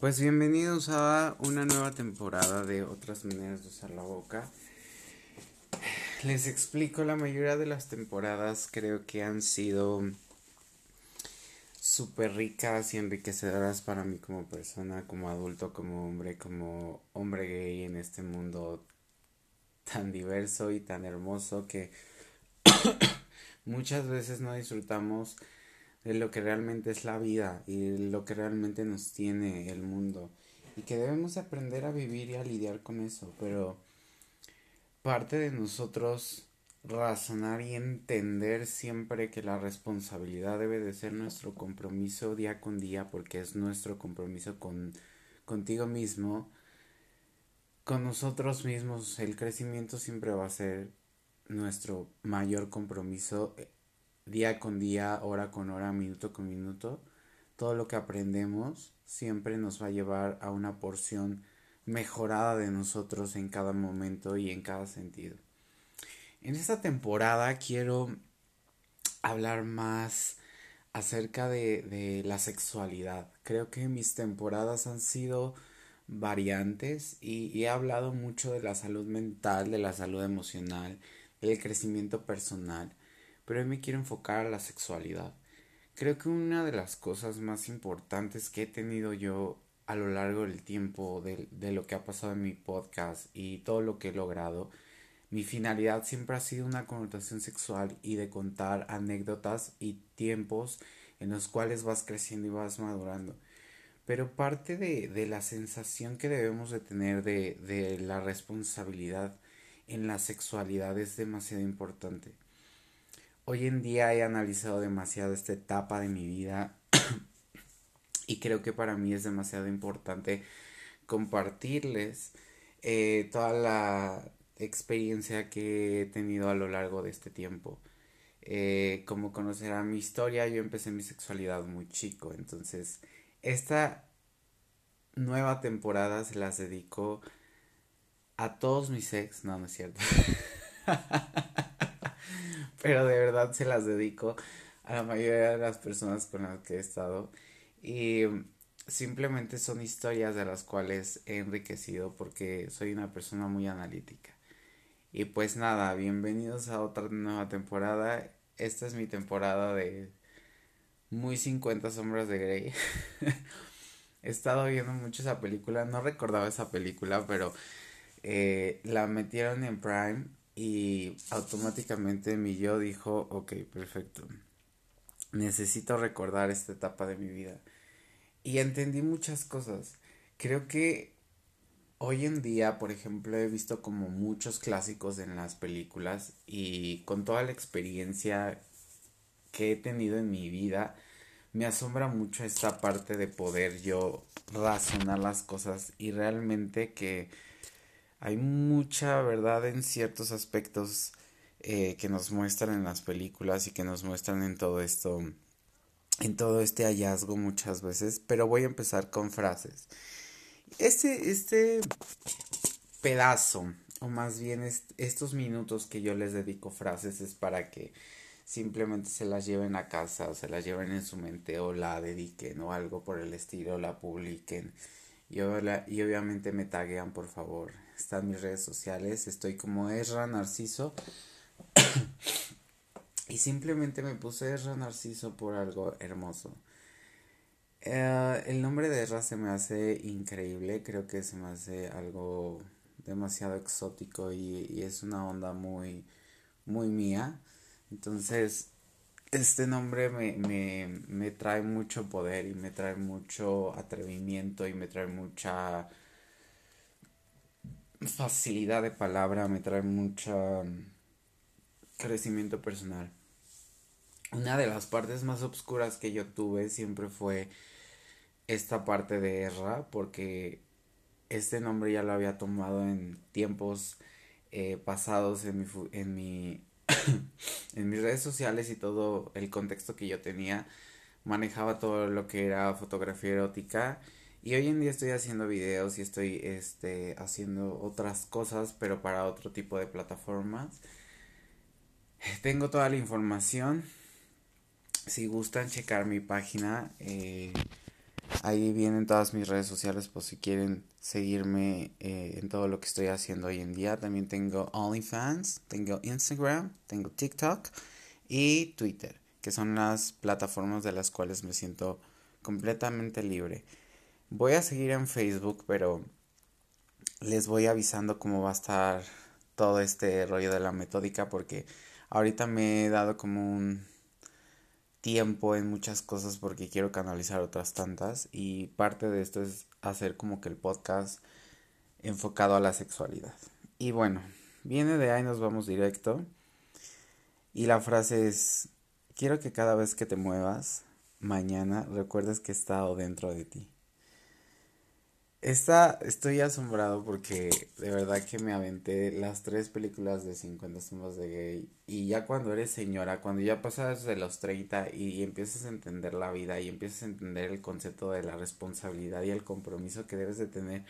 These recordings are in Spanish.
Pues bienvenidos a una nueva temporada de Otras Maneras de Usar la Boca. Les explico, la mayoría de las temporadas creo que han sido súper ricas y enriquecedoras para mí como persona, como adulto, como hombre, como hombre gay en este mundo tan diverso y tan hermoso que muchas veces no disfrutamos de lo que realmente es la vida y lo que realmente nos tiene el mundo. Y que debemos aprender a vivir y a lidiar con eso, pero parte de nosotros razonar y entender siempre que la responsabilidad debe de ser nuestro compromiso día con día porque es nuestro compromiso con contigo mismo con nosotros mismos el crecimiento siempre va a ser nuestro mayor compromiso día con día, hora con hora, minuto con minuto, todo lo que aprendemos siempre nos va a llevar a una porción mejorada de nosotros en cada momento y en cada sentido. En esta temporada quiero hablar más acerca de, de la sexualidad. Creo que mis temporadas han sido variantes y, y, he hablado mucho de la salud mental, de la salud emocional, del crecimiento personal pero hoy me quiero enfocar a la sexualidad. Creo que una de las cosas más importantes que he tenido yo a lo largo del tiempo de, de, lo que ha pasado en mi podcast y todo lo que he logrado, mi finalidad siempre ha sido una connotación sexual y de contar anécdotas y tiempos en los cuales vas creciendo y vas madurando. Pero parte de, de la sensación que debemos de tener de, de la responsabilidad en la sexualidad es demasiado importante. Hoy en día he analizado demasiado esta etapa de mi vida y creo que para mí es demasiado importante compartirles eh, toda la experiencia que he tenido a lo largo de este tiempo. Eh, como conocerán mi historia, yo empecé mi sexualidad muy chico, entonces esta nueva temporada se las dedico a todos mis ex, no, no es cierto. pero de verdad se las dedico a la mayoría de las personas con las que he estado y simplemente son historias de las cuales he enriquecido porque soy una persona muy analítica. Y pues nada, bienvenidos a otra nueva temporada. Esta es mi temporada de muy 50 sombras de Grey. he estado viendo mucho esa película, no recordaba esa película, pero eh, la metieron en Prime y automáticamente mi yo dijo, ok, perfecto, necesito recordar esta etapa de mi vida. Y entendí muchas cosas. Creo que hoy en día, por ejemplo, he visto como muchos clásicos en las películas y con toda la experiencia que he tenido en mi vida, me asombra mucho esta parte de poder yo razonar las cosas y realmente que hay mucha verdad en ciertos aspectos eh, que nos muestran en las películas y que nos muestran en todo esto, en todo este hallazgo muchas veces, pero voy a empezar con frases. Este, este pedazo, o más bien estos minutos que yo les dedico frases es para que simplemente se las lleven a casa o se las lleven en su mente o la dediquen o algo por el estilo, la publiquen y, y obviamente me taguean por favor están mis redes sociales, estoy como Ezra Narciso. y simplemente me puse Ezra Narciso por algo hermoso. Eh, el nombre de Ezra se me hace increíble, creo que se me hace algo demasiado exótico y, y es una onda muy, muy mía. Entonces, este nombre me, me, me trae mucho poder y me trae mucho atrevimiento y me trae mucha facilidad de palabra, me trae mucho mm, crecimiento personal. Una de las partes más oscuras que yo tuve siempre fue esta parte de Erra, porque este nombre ya lo había tomado en tiempos eh, pasados en mi, en mi en mis redes sociales y todo el contexto que yo tenía manejaba todo lo que era fotografía erótica y hoy en día estoy haciendo videos y estoy este, haciendo otras cosas, pero para otro tipo de plataformas. Tengo toda la información. Si gustan checar mi página, eh, Ahí vienen todas mis redes sociales por si quieren seguirme eh, en todo lo que estoy haciendo hoy en día. También tengo OnlyFans, tengo Instagram, tengo TikTok y Twitter, que son las plataformas de las cuales me siento completamente libre. Voy a seguir en Facebook, pero les voy avisando cómo va a estar todo este rollo de la metódica porque ahorita me he dado como un tiempo en muchas cosas porque quiero canalizar otras tantas y parte de esto es hacer como que el podcast enfocado a la sexualidad. Y bueno, viene de ahí, nos vamos directo. Y la frase es, quiero que cada vez que te muevas, mañana recuerdes que he estado dentro de ti. Esta, estoy asombrado porque de verdad que me aventé las tres películas de 50 sombras de gay y ya cuando eres señora, cuando ya pasas de los 30 y, empiezas a entender la vida y empiezas a entender el concepto de la responsabilidad y el compromiso que debes de tener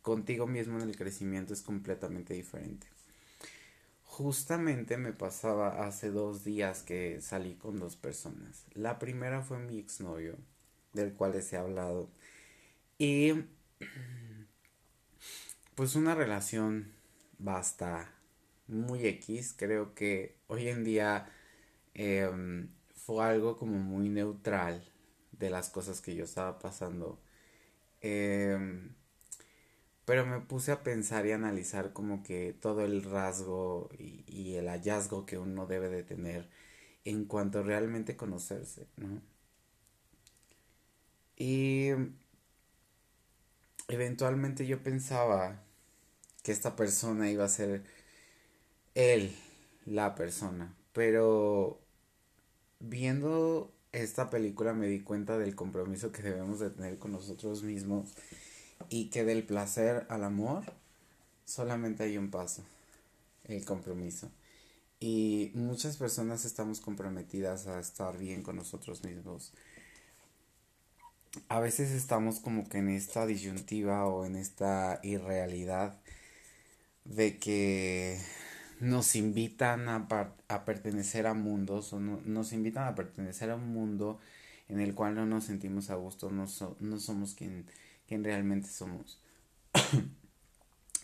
contigo mismo en el crecimiento es completamente diferente. Justamente me pasaba hace dos días que salí con dos personas. La primera fue mi exnovio, del cual les he hablado. Y pues una relación basta muy X. Creo que hoy en día em, fue algo como muy neutral de las cosas que yo estaba pasando. Em, pero me puse a pensar y analizar como que todo el rasgo y, el hallazgo que uno debe de tener en cuanto realmente conocerse, ¿no? Y eventualmente yo pensaba que esta persona iba a ser él, la persona. Pero viendo esta película me di cuenta del compromiso que debemos de tener con nosotros mismos y que del placer al amor solamente hay un paso, el compromiso. Y muchas personas estamos comprometidas a estar bien con nosotros mismos a veces estamos como que en esta disyuntiva o en esta irrealidad de que nos invitan a, a pertenecer a mundos o nos invitan a pertenecer a un mundo en el cual no nos sentimos a gusto, no, no somos quien, quien realmente somos.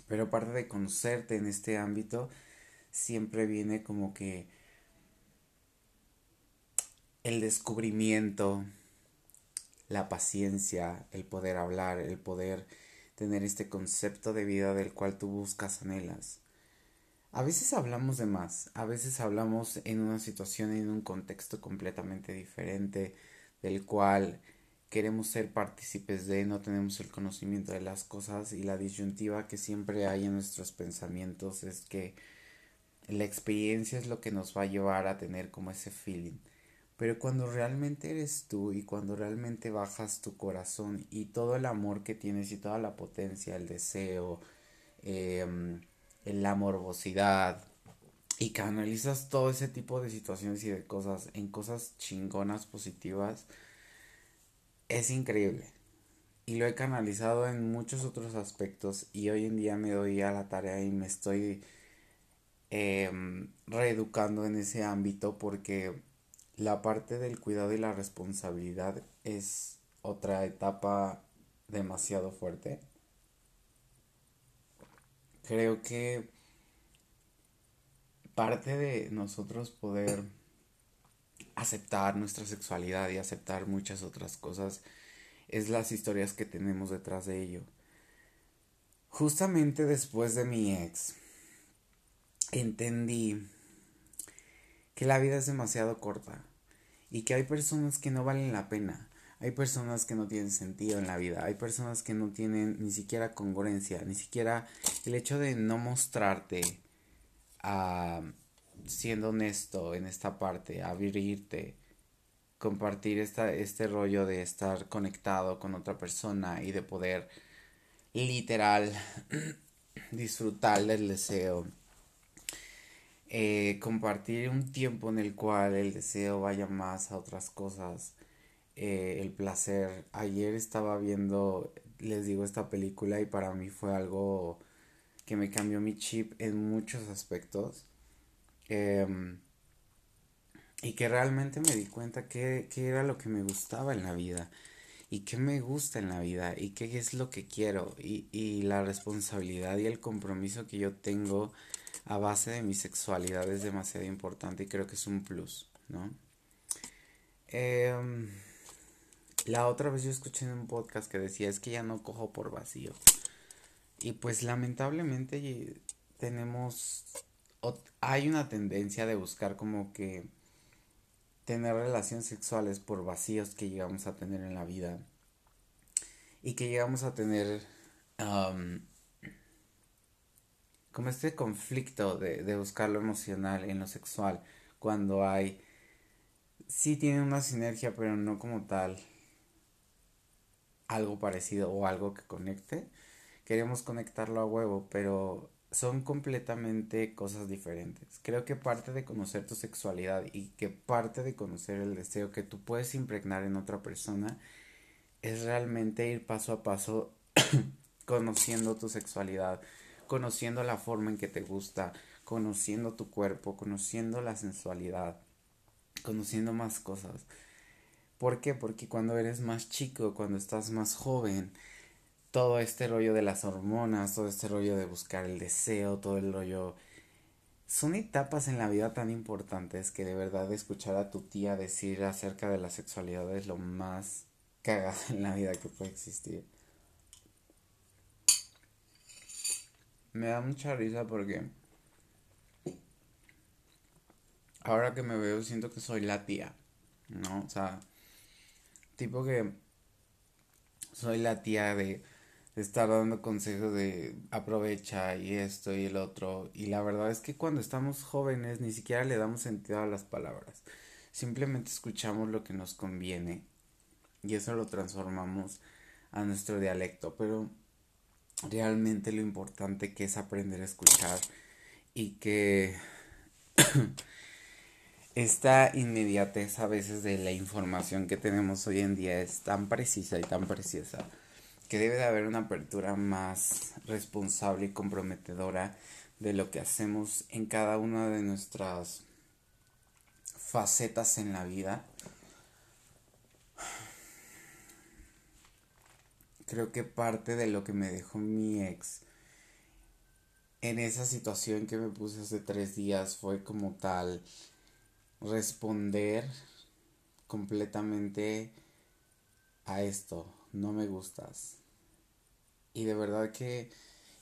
Pero aparte de conocerte en este ámbito, siempre viene como que el descubrimiento, la paciencia, el poder hablar, el poder tener este concepto de vida del cual tú buscas, anhelas. A veces hablamos de más, a veces hablamos en una situación, en un contexto completamente diferente, del cual queremos ser partícipes de, no tenemos el conocimiento de las cosas y la disyuntiva que siempre hay en nuestros pensamientos es que la experiencia es lo que nos va a llevar a tener como ese feeling. Pero cuando realmente eres tú y cuando realmente bajas tu corazón y todo el amor que tienes y toda la potencia, el deseo, eh, la morbosidad y canalizas todo ese tipo de situaciones y de cosas en cosas chingonas, positivas, es increíble. Y lo he canalizado en muchos otros aspectos y hoy en día me doy a la tarea y me estoy eh, reeducando en ese ámbito porque la parte del cuidado y la responsabilidad es otra etapa demasiado fuerte. Creo que parte de nosotros poder aceptar nuestra sexualidad y aceptar muchas otras cosas es las historias que tenemos detrás de ello. Justamente después de mi ex, entendí que la vida es demasiado corta y que hay personas que no valen la pena. Hay personas que no tienen sentido en la vida, hay personas que no tienen ni siquiera congruencia, ni siquiera el hecho de no mostrarte a siendo honesto en esta parte, abrirte, compartir esta, este rollo de estar conectado con otra persona y de poder literal disfrutar del deseo eh, compartir un tiempo en el cual el deseo vaya más a otras cosas, eh, el placer. Ayer estaba viendo, les digo, esta película y para mí fue algo que me cambió mi chip en muchos aspectos. Em, y que realmente me di cuenta que, era lo que me gustaba en la vida. y qué me gusta en la vida y qué es lo que quiero y, y la responsabilidad y el compromiso que yo tengo a base de mi sexualidad es demasiado importante y creo que es un plus, ¿no? Em, la otra vez yo escuché en un podcast que decía es que ya no cojo por vacío. Y pues lamentablemente tenemos, hay una tendencia de buscar como que tener relaciones sexuales por vacíos que llegamos a tener en la vida y que llegamos a tener como este conflicto de, de, buscar lo emocional en lo sexual cuando hay sí tiene una sinergia pero no como tal algo parecido o algo que conecte queremos conectarlo a huevo pero son completamente cosas diferentes. Creo que parte de conocer tu sexualidad y que parte de conocer el deseo que tú puedes impregnar en otra persona es realmente ir paso a paso conociendo tu sexualidad, conociendo la forma en que te gusta, conociendo tu cuerpo, conociendo la sensualidad, conociendo más cosas. ¿Por qué? Porque cuando eres más chico, cuando estás más joven, todo este rollo de las hormonas, todo este rollo de buscar el deseo, todo el rollo... Son etapas en la vida tan importantes que de verdad escuchar a tu tía decir acerca de la sexualidad es lo más cagado en la vida que puede existir. Me da mucha risa porque ahora que me veo siento que soy la tía, ¿no? O sea, tipo que soy la tía de estar dando consejos de aprovecha y esto y el otro. Y la verdad es que cuando estamos jóvenes ni siquiera le damos sentido a las palabras. Simplemente escuchamos lo que nos conviene y eso lo transformamos a nuestro dialecto. Pero realmente lo importante que es aprender a escuchar y que esta inmediatez a veces de la información que tenemos hoy en día es tan precisa y tan preciosa que debe de haber una apertura más responsable y comprometedora de lo que hacemos en cada una de nuestras facetas en la vida. Creo que parte de lo que me dejó mi ex en esa situación que me puse hace tres días fue como tal responder completamente a esto, no me gustas, y de verdad que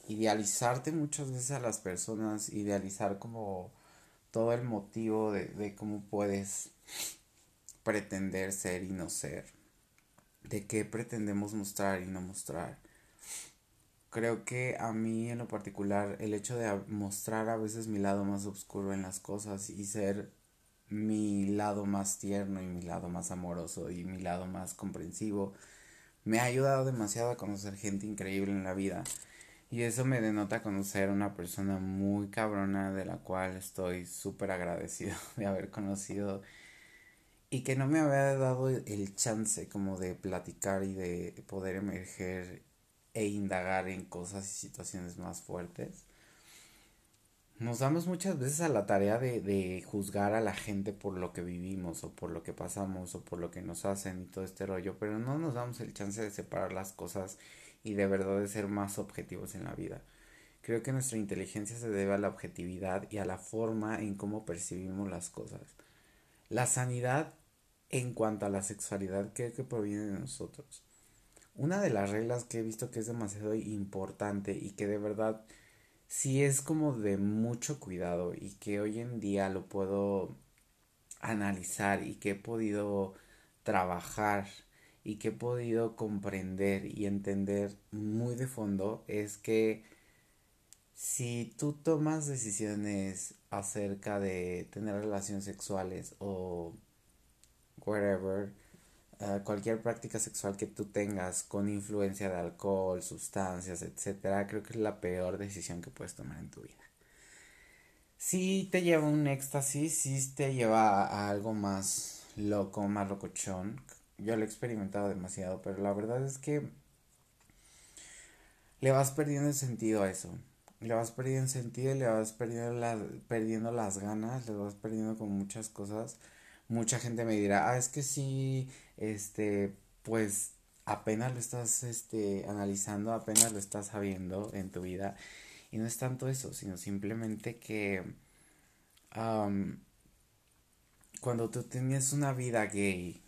idealizarte muchas veces a las personas, idealizar como todo el motivo de, de cómo puedes pretender ser y no ser, de qué pretendemos mostrar y no mostrar. Creo que a mí en lo particular el hecho de mostrar a veces mi lado más oscuro en las cosas y ser mi lado más tierno y mi lado más amoroso y mi lado más comprensivo me ha ayudado demasiado a conocer gente increíble en la vida. Y eso me denota conocer a una persona muy cabrona de la cual estoy súper agradecido de haber conocido y que no me había dado el chance como de platicar y de poder emerger e indagar en cosas y situaciones más fuertes nos damos muchas veces a la tarea de, de, juzgar a la gente por lo que vivimos o por lo que pasamos o por lo que nos hacen y todo este rollo, pero no nos damos el chance de separar las cosas y de verdad de ser más objetivos en la vida. Creo que nuestra inteligencia se debe a la objetividad y a la forma en cómo percibimos las cosas. La sanidad en cuanto a la sexualidad creo que proviene de nosotros. Una de las reglas que he visto que es demasiado importante y que de verdad sí es como de mucho cuidado y que hoy en día lo puedo analizar y que he podido trabajar y que he podido comprender y entender muy de fondo es que si tú tomas decisiones acerca de tener relaciones sexuales o whatever, eh, cualquier práctica sexual que tú tengas con influencia de alcohol, sustancias, etcétera, creo que es la peor decisión que puedes tomar en tu vida. Si te lleva un éxtasis, si te lleva a algo más loco, más locochón. Yo lo he experimentado demasiado, pero la verdad es que le vas perdiendo el sentido a eso. Le vas perdiendo sentido, le vas perdiendo, perdiendo las ganas, le vas perdiendo con muchas cosas mucha gente me dirá, ah, es que sí, este, pues apenas lo estás este, analizando, apenas lo estás sabiendo en tu vida. Y no es tanto eso, sino simplemente que cuando tú tienes una vida gay,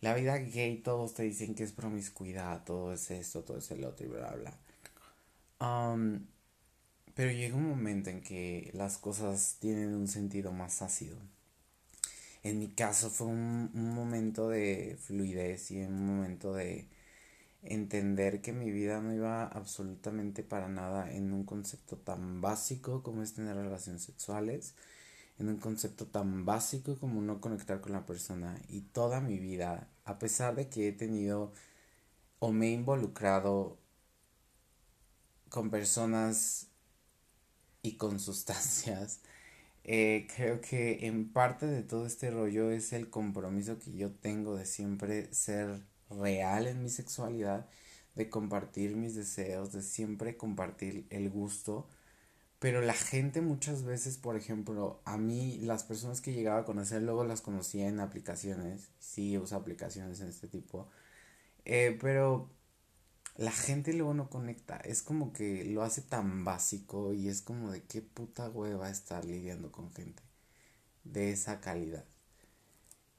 la vida gay todos te dicen que es promiscuidad, todo es esto, todo es el otro y bla, bla. Pero llega un momento en que las cosas tienen un sentido más ácido. En mi caso fue un, un momento de fluidez y un momento de entender que mi vida no iba absolutamente para nada en un concepto tan básico como es tener relaciones sexuales, en un concepto tan básico como no conectar con la persona. Y toda mi vida, a pesar de que he tenido o me he involucrado con personas y con sustancias, eh, creo que en parte de todo este rollo es el compromiso que yo tengo de siempre ser real en mi sexualidad, de compartir mis deseos, de siempre compartir el gusto. Pero la gente muchas veces, por ejemplo, a mí las personas que llegaba a conocer luego las conocía en aplicaciones, sí uso aplicaciones en este tipo, eh, pero la gente luego no conecta, es como que lo hace tan básico y es como de qué puta hueva estar lidiando con gente de esa calidad.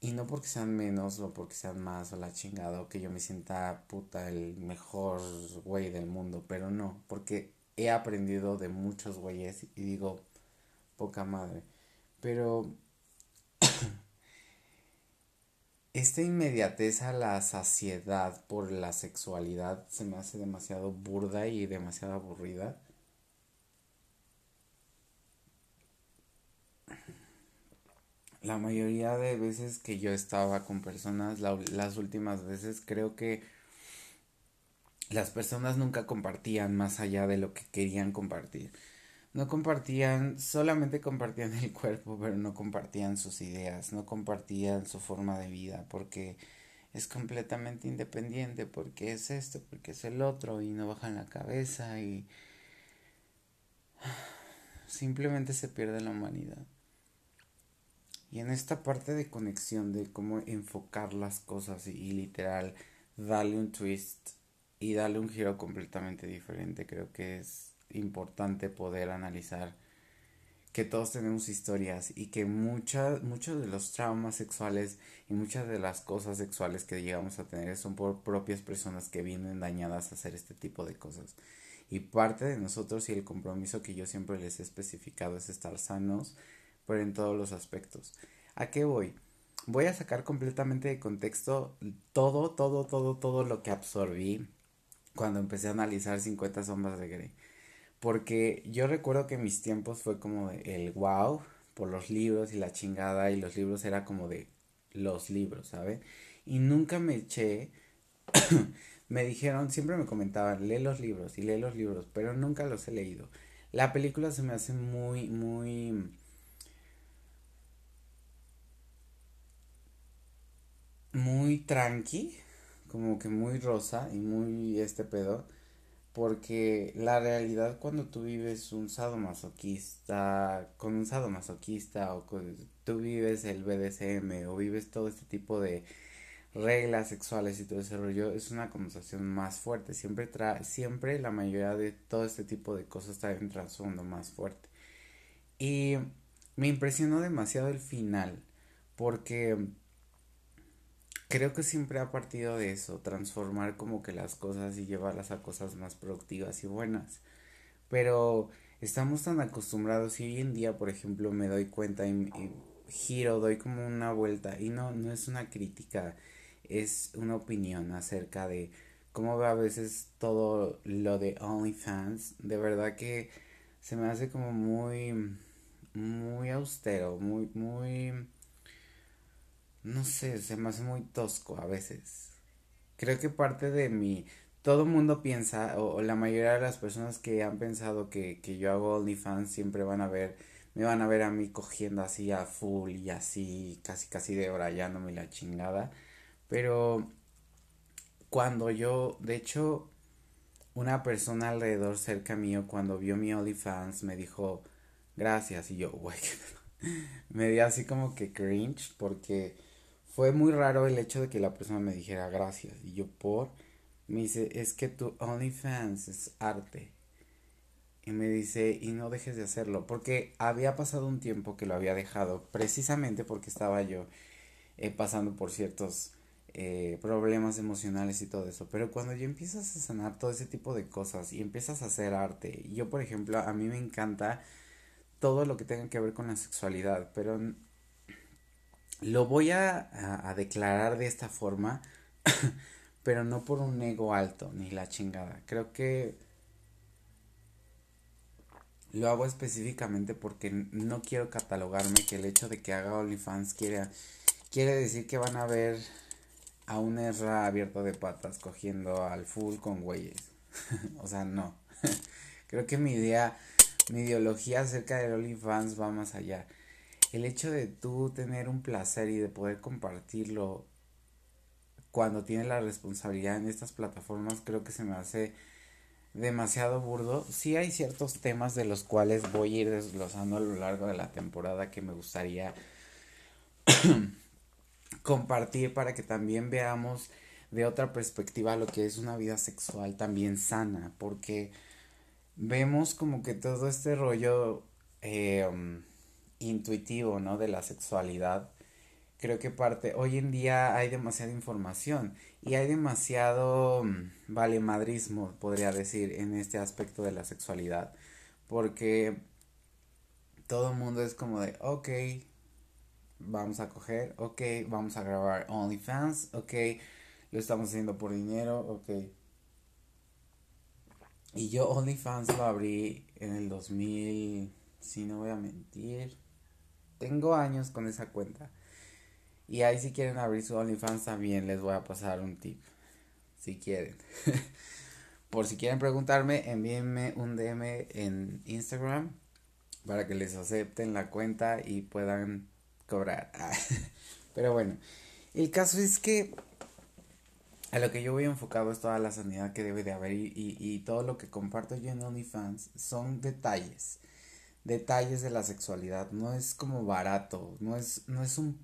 Y no porque sean menos o porque sean más o la chingada o que yo me sienta puta el mejor güey del mundo, pero no, porque he aprendido de muchos güeyes y digo, poca madre. Pero esta inmediatez a la saciedad por la sexualidad se me hace demasiado burda y demasiado aburrida. la mayoría de veces que yo estaba con personas, las últimas veces creo que las personas nunca compartían más allá de lo que querían compartir. No compartían, solamente compartían el cuerpo, pero no compartían sus ideas, no compartían su forma de vida, porque es completamente independiente, porque es esto, porque es el otro, y no bajan la cabeza y simplemente se pierde la humanidad. Y en esta parte de conexión, de cómo enfocar las cosas y, literal darle un twist y darle un giro completamente diferente, creo que es importante poder analizar que todos tenemos historias y que muchas, muchos de los traumas sexuales y muchas de las cosas sexuales que llegamos a tener son por propias personas que vienen dañadas a hacer este tipo de cosas. Y parte de nosotros y el compromiso que yo siempre les he especificado es estar sanos, pero en todos los aspectos. ¿A qué voy? Voy a sacar completamente de contexto todo, todo, todo, todo lo que absorbí cuando empecé a analizar 50 sombras de Grey. Porque yo recuerdo que mis tiempos fue como el wow por los libros y la chingada y los libros era como de los libros, ¿sabe? Y nunca me eché, me dijeron, siempre me comentaban, lee los libros y lee los libros, pero nunca los he leído. La película se me hace muy, muy muy tranqui, como que muy rosa y muy este pedo, porque la realidad cuando tú vives un sadomasoquista, con un sadomasoquista o con, tú vives el BDSM o vives todo este tipo de reglas sexuales y todo ese rollo, es una conversación más fuerte, siempre trae, siempre la mayoría de todo este tipo de cosas trae un trasfondo más fuerte. Y me impresionó demasiado el final, porque creo que siempre ha partido de eso, transformar como que las cosas y llevarlas a cosas más productivas y buenas. Pero estamos tan acostumbrados y hoy en día, por ejemplo, me doy cuenta y, giro, doy como una vuelta y no, no es una crítica, es una opinión acerca de cómo ve a veces todo lo de OnlyFans. De verdad que se me hace como muy, muy austero, muy, muy no sé, se me hace muy tosco a veces. Creo que parte de mi... Todo el mundo piensa, o, la mayoría de las personas que han pensado que, que yo hago OnlyFans siempre van a ver, me van a ver a mí cogiendo así a full y así, casi casi de me la chingada. Pero cuando yo, de hecho, una persona alrededor cerca mío, cuando vio mi OnlyFans, me dijo, gracias. Y yo, güey, me dio así como que cringe porque fue muy raro el hecho de que la persona me dijera gracias. Y yo por, me dice, es que tu OnlyFans es arte. Y me dice, y no dejes de hacerlo. Porque había pasado un tiempo que lo había dejado, precisamente porque estaba yo eh, pasando por ciertos eh, problemas emocionales y todo eso. Pero cuando ya empiezas a sanar todo ese tipo de cosas y empiezas a hacer arte, yo por ejemplo, a mí me encanta todo lo que tenga que ver con la sexualidad, pero lo voy a, declarar de esta forma, pero no por un ego alto ni la chingada. Creo que lo hago específicamente porque no quiero catalogarme que el hecho de que haga OnlyFans quiere, quiere decir que van a ver a un erra abierto de patas cogiendo al full con güeyes. o sea, no. Creo que mi idea, mi ideología acerca del OnlyFans va más allá el hecho de tú tener un placer y de poder compartirlo cuando tienes la responsabilidad en estas plataformas creo que se me hace demasiado burdo. Sí hay ciertos temas de los cuales voy a ir desglosando a lo largo de la temporada que me gustaría compartir para que también veamos de otra perspectiva lo que es una vida sexual también sana, porque vemos como que todo este rollo eh, intuitivo, ¿no? De la sexualidad. Creo que parte, hoy en día hay demasiada información y hay demasiado mm, valemadrismo, podría decir, en este aspecto de la sexualidad. Porque todo el mundo es como de, ok, vamos a coger, ok, vamos a grabar OnlyFans, ok, lo estamos haciendo por dinero, ok. Y yo OnlyFans lo abrí en el 2000, si no voy a mentir, tengo años con esa cuenta. Y ahí si quieren abrir su OnlyFans también les voy a pasar un tip. Si quieren. Por si quieren preguntarme, envíenme un DM en Instagram para que les acepten la cuenta y puedan cobrar. Pero bueno, el caso es que a lo que yo voy enfocado es toda la sanidad que debe de haber y, y todo lo que comparto yo en OnlyFans son detalles detalles de la sexualidad, no es como barato, no es, no es un,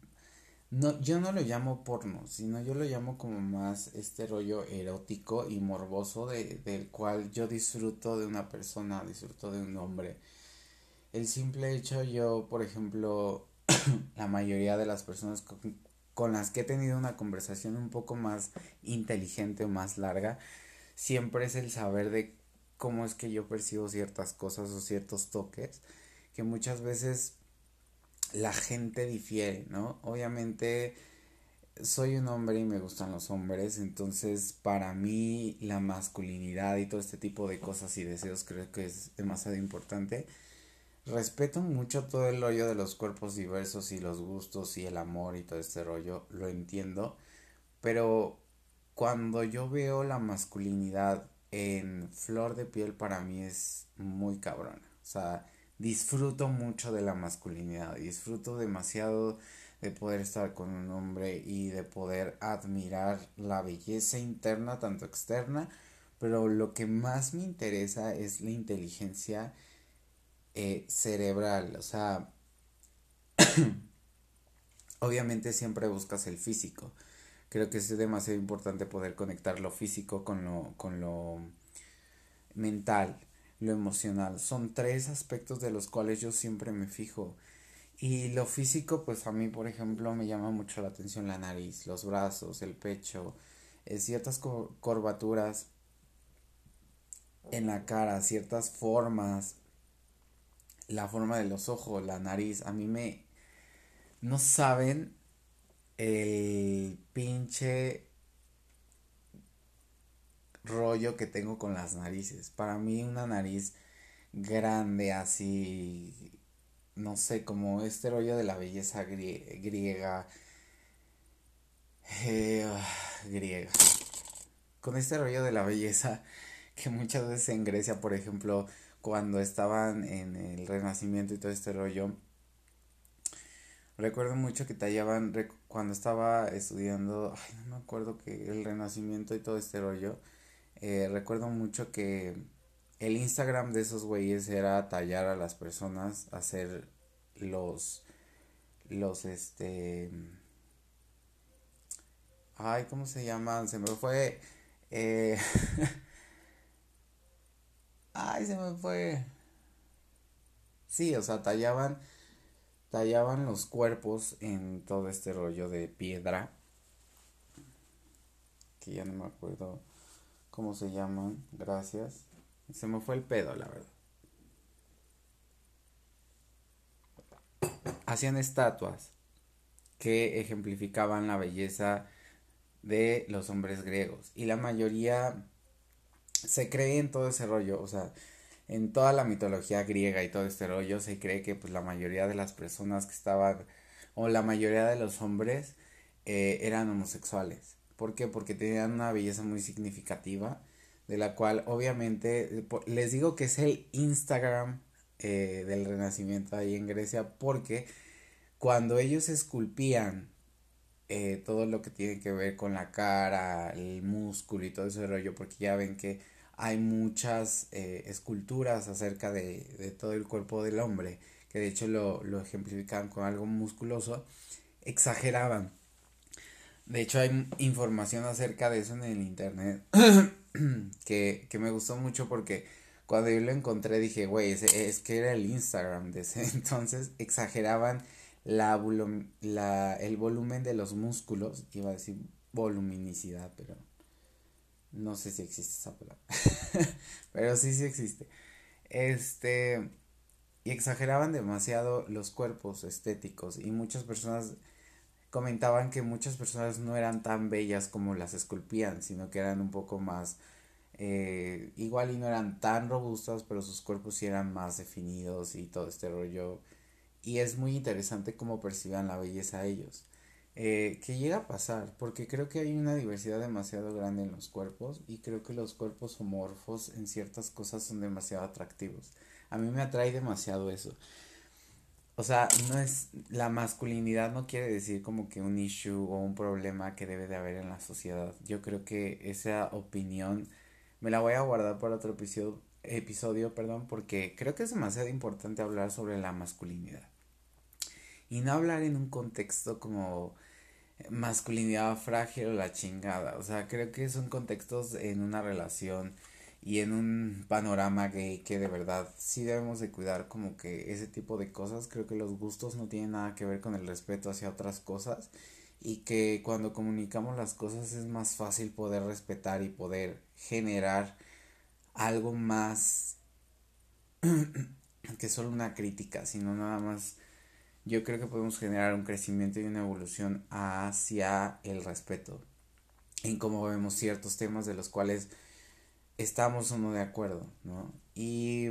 no, yo no lo llamo porno, sino yo lo llamo como más este rollo erótico y morboso de, del cual yo disfruto de una persona, disfruto de un hombre. El simple hecho, yo, por ejemplo, la mayoría de las personas con, con las que he tenido una conversación un poco más inteligente o más larga, siempre es el saber de cómo es que yo percibo ciertas cosas o ciertos toques que muchas veces la gente difiere, ¿no? Obviamente soy un hombre y me gustan los hombres, entonces para mí la masculinidad y todo este tipo de cosas y deseos creo que es demasiado importante. Respeto mucho todo el rollo de los cuerpos diversos y los gustos y el amor y todo este rollo, lo entiendo, pero cuando yo veo la masculinidad en flor de piel para mí es muy cabrona. O sea, disfruto mucho de la masculinidad, disfruto demasiado de poder estar con un hombre y de poder admirar la belleza interna, tanto externa, pero lo que más me interesa es la inteligencia eh, cerebral, o sea, obviamente siempre buscas el físico, creo que es demasiado importante poder conectar lo físico con lo, con lo mental, lo emocional. Son tres aspectos de los cuales yo siempre me fijo. Y lo físico, pues a mí, por ejemplo, me llama mucho la atención la nariz, los brazos, el pecho, eh, ciertas curvaturas en la cara, ciertas formas, la forma de los ojos, la nariz. A mí me... No saben el pinche rollo que tengo con las narices. Para mí una nariz grande así, no sé, como este rollo de la belleza griega. Eh, griega. Con este rollo de la belleza que muchas veces en Grecia, por ejemplo, cuando estaban en el Renacimiento y todo este rollo, Recuerdo mucho que tallaban cuando estaba estudiando, ay, no me acuerdo que el Renacimiento y todo este rollo. Eh, recuerdo mucho que el Instagram de esos güeyes era tallar a las personas, hacer los, los, este, Ay, ¿cómo se llaman? Se me fue. Eh... Ay, se me fue. Sí, o sea, tallaban. Tallaban los cuerpos en todo este rollo de piedra. Que ya no me acuerdo cómo se llaman. Gracias. Se me fue el pedo, la verdad. Hacían estatuas que ejemplificaban la belleza de los hombres griegos. Y la mayoría se cree en todo ese rollo, o sea, en toda la mitología griega y todo este rollo se cree que pues la mayoría de las personas que estaban, o la mayoría de los hombres, eh, eran homosexuales. ¿Por qué? Porque tenían una belleza muy significativa, de la cual obviamente les digo que es el Instagram eh, del Renacimiento ahí en Grecia, porque cuando ellos esculpían eh, todo lo que tiene que ver con la cara, el músculo y todo ese rollo, porque ya ven que hay muchas eh, esculturas acerca de, todo el cuerpo del hombre, que de hecho lo, lo ejemplifican con algo musculoso, exageraban. De hecho hay información acerca de eso en el internet que, que me gustó mucho porque cuando yo lo encontré dije, güey, es que era el Instagram de ese entonces, exageraban la, la, el volumen de los músculos, iba a decir voluminicidad, pero no sé si existe esa palabra, pero sí, sí existe. Este, y exageraban demasiado los cuerpos estéticos y muchas personas comentaban que muchas personas no eran tan bellas como las esculpían, sino que eran un poco más, eh, igual y no eran tan robustas, pero sus cuerpos sí eran más definidos y todo este rollo y es muy interesante cómo perciban la belleza ellos. Eh, que llega a pasar, porque creo que hay una diversidad demasiado grande en los cuerpos y creo que los cuerpos homorfos en ciertas cosas son demasiado atractivos. A mí me atrae demasiado eso. O sea, no es la masculinidad no quiere decir como que un issue o un problema que debe de haber en la sociedad. Yo creo que esa opinión me la voy a guardar para otro episodio, episodio, perdón, porque creo que es demasiado importante hablar sobre la masculinidad y no hablar en un contexto como masculinidad frágil o la chingada. O sea, creo que son contextos en una relación y en un panorama gay que de verdad sí debemos de cuidar como que ese tipo de cosas. Creo que los gustos no tienen nada que ver con el respeto hacia otras cosas y que cuando comunicamos las cosas es más fácil poder respetar y poder generar algo más que solo una crítica, sino nada más yo creo que podemos generar un crecimiento y una evolución hacia el respeto en cómo vemos ciertos temas de los cuales estamos o no de acuerdo, ¿no? Y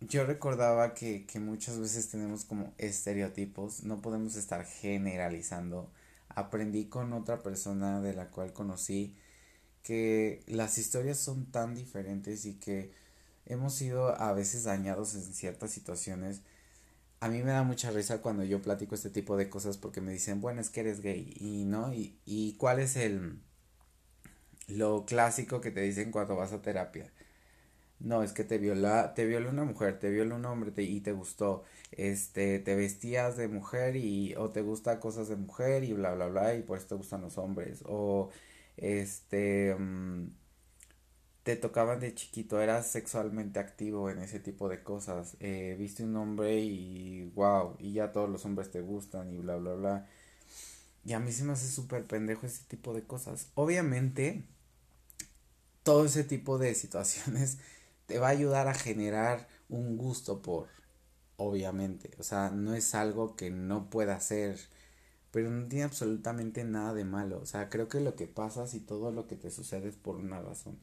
yo recordaba que, que muchas veces tenemos como estereotipos, no podemos estar generalizando. Aprendí con otra persona de la cual conocí que las historias son tan diferentes y que hemos sido a veces dañados en ciertas situaciones a mí me da mucha risa cuando yo platico este tipo de cosas porque me dicen, bueno, es que eres gay y no, y, y cuál es el, lo clásico que te dicen cuando vas a terapia. No, es que te viola, te viola una mujer, te viola un hombre y te gustó, este, te vestías de mujer y, o te gusta cosas de mujer y bla, bla, bla, y por eso te gustan los hombres, o, este, mm, te tocaban de chiquito, eras sexualmente activo en ese tipo de cosas, eh, viste un hombre y wow, y ya todos los hombres te gustan y bla, bla, bla. Y a mí se me hace súper pendejo ese tipo de cosas. Obviamente, todo ese tipo de situaciones te va a ayudar a generar un gusto por, obviamente. O sea, no es algo que no pueda hacer, pero no tiene absolutamente nada de malo. O sea, creo que lo que pasa y todo lo que te sucede es por una razón.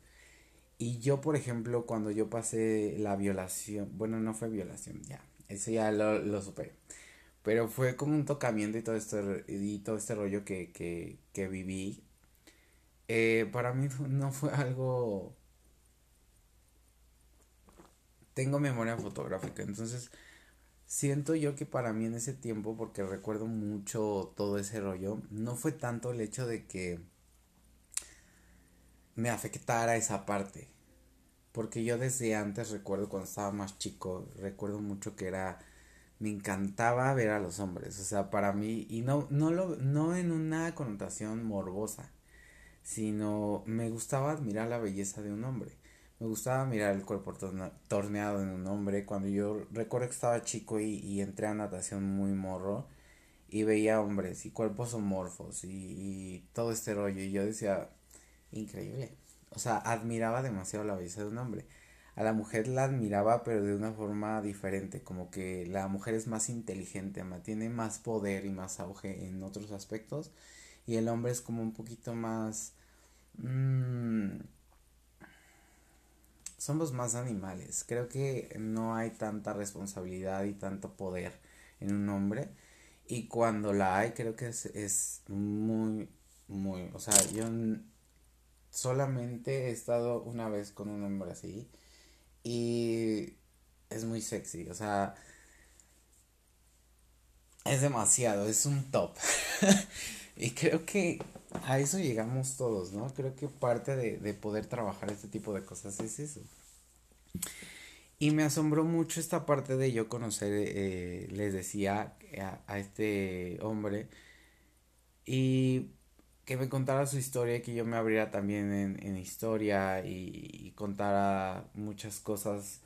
Y yo, por ejemplo, cuando yo pasé la violación, bueno, no fue violación, ya, eso ya lo, lo. Pero fue como un tocamiento y todo este, y todo este rollo que, que, que viví. Eh, para mí no fue algo... Tengo memoria fotográfica, entonces siento yo que para mí en ese tiempo, porque recuerdo mucho todo ese rollo, no fue tanto el hecho de que me afectara esa parte. Porque yo desde antes recuerdo cuando estaba más chico, recuerdo mucho que era me encantaba ver a los hombres, o sea, para mí y no no lo no en una connotación morbosa, sino me gustaba admirar la belleza de un hombre. Me gustaba mirar el cuerpo torneado en un hombre. Cuando yo recuerdo que estaba chico y, entré a natación muy morro y veía hombres y cuerpos homorfos y, y todo este rollo y yo decía, increíble. O sea, admiraba demasiado la belleza de un hombre a la mujer la admiraba pero de una forma diferente, como que la mujer es más inteligente, tiene más poder y más auge en otros aspectos y el hombre es como un poquito más... Mmm, somos más animales, creo que no hay tanta responsabilidad y tanto poder en un hombre y cuando la hay creo que es, es muy, muy, o sea, yo solamente he estado una vez con un hombre así y es muy sexy, o sea, es demasiado, es un top. y creo que a eso llegamos todos, ¿no? Creo que parte de, poder trabajar este tipo de cosas es eso. Y me asombró mucho esta parte de yo conocer, eh, les decía, a, este hombre y que me contara su historia, que yo me abriera también en, historia y, contara muchas cosas.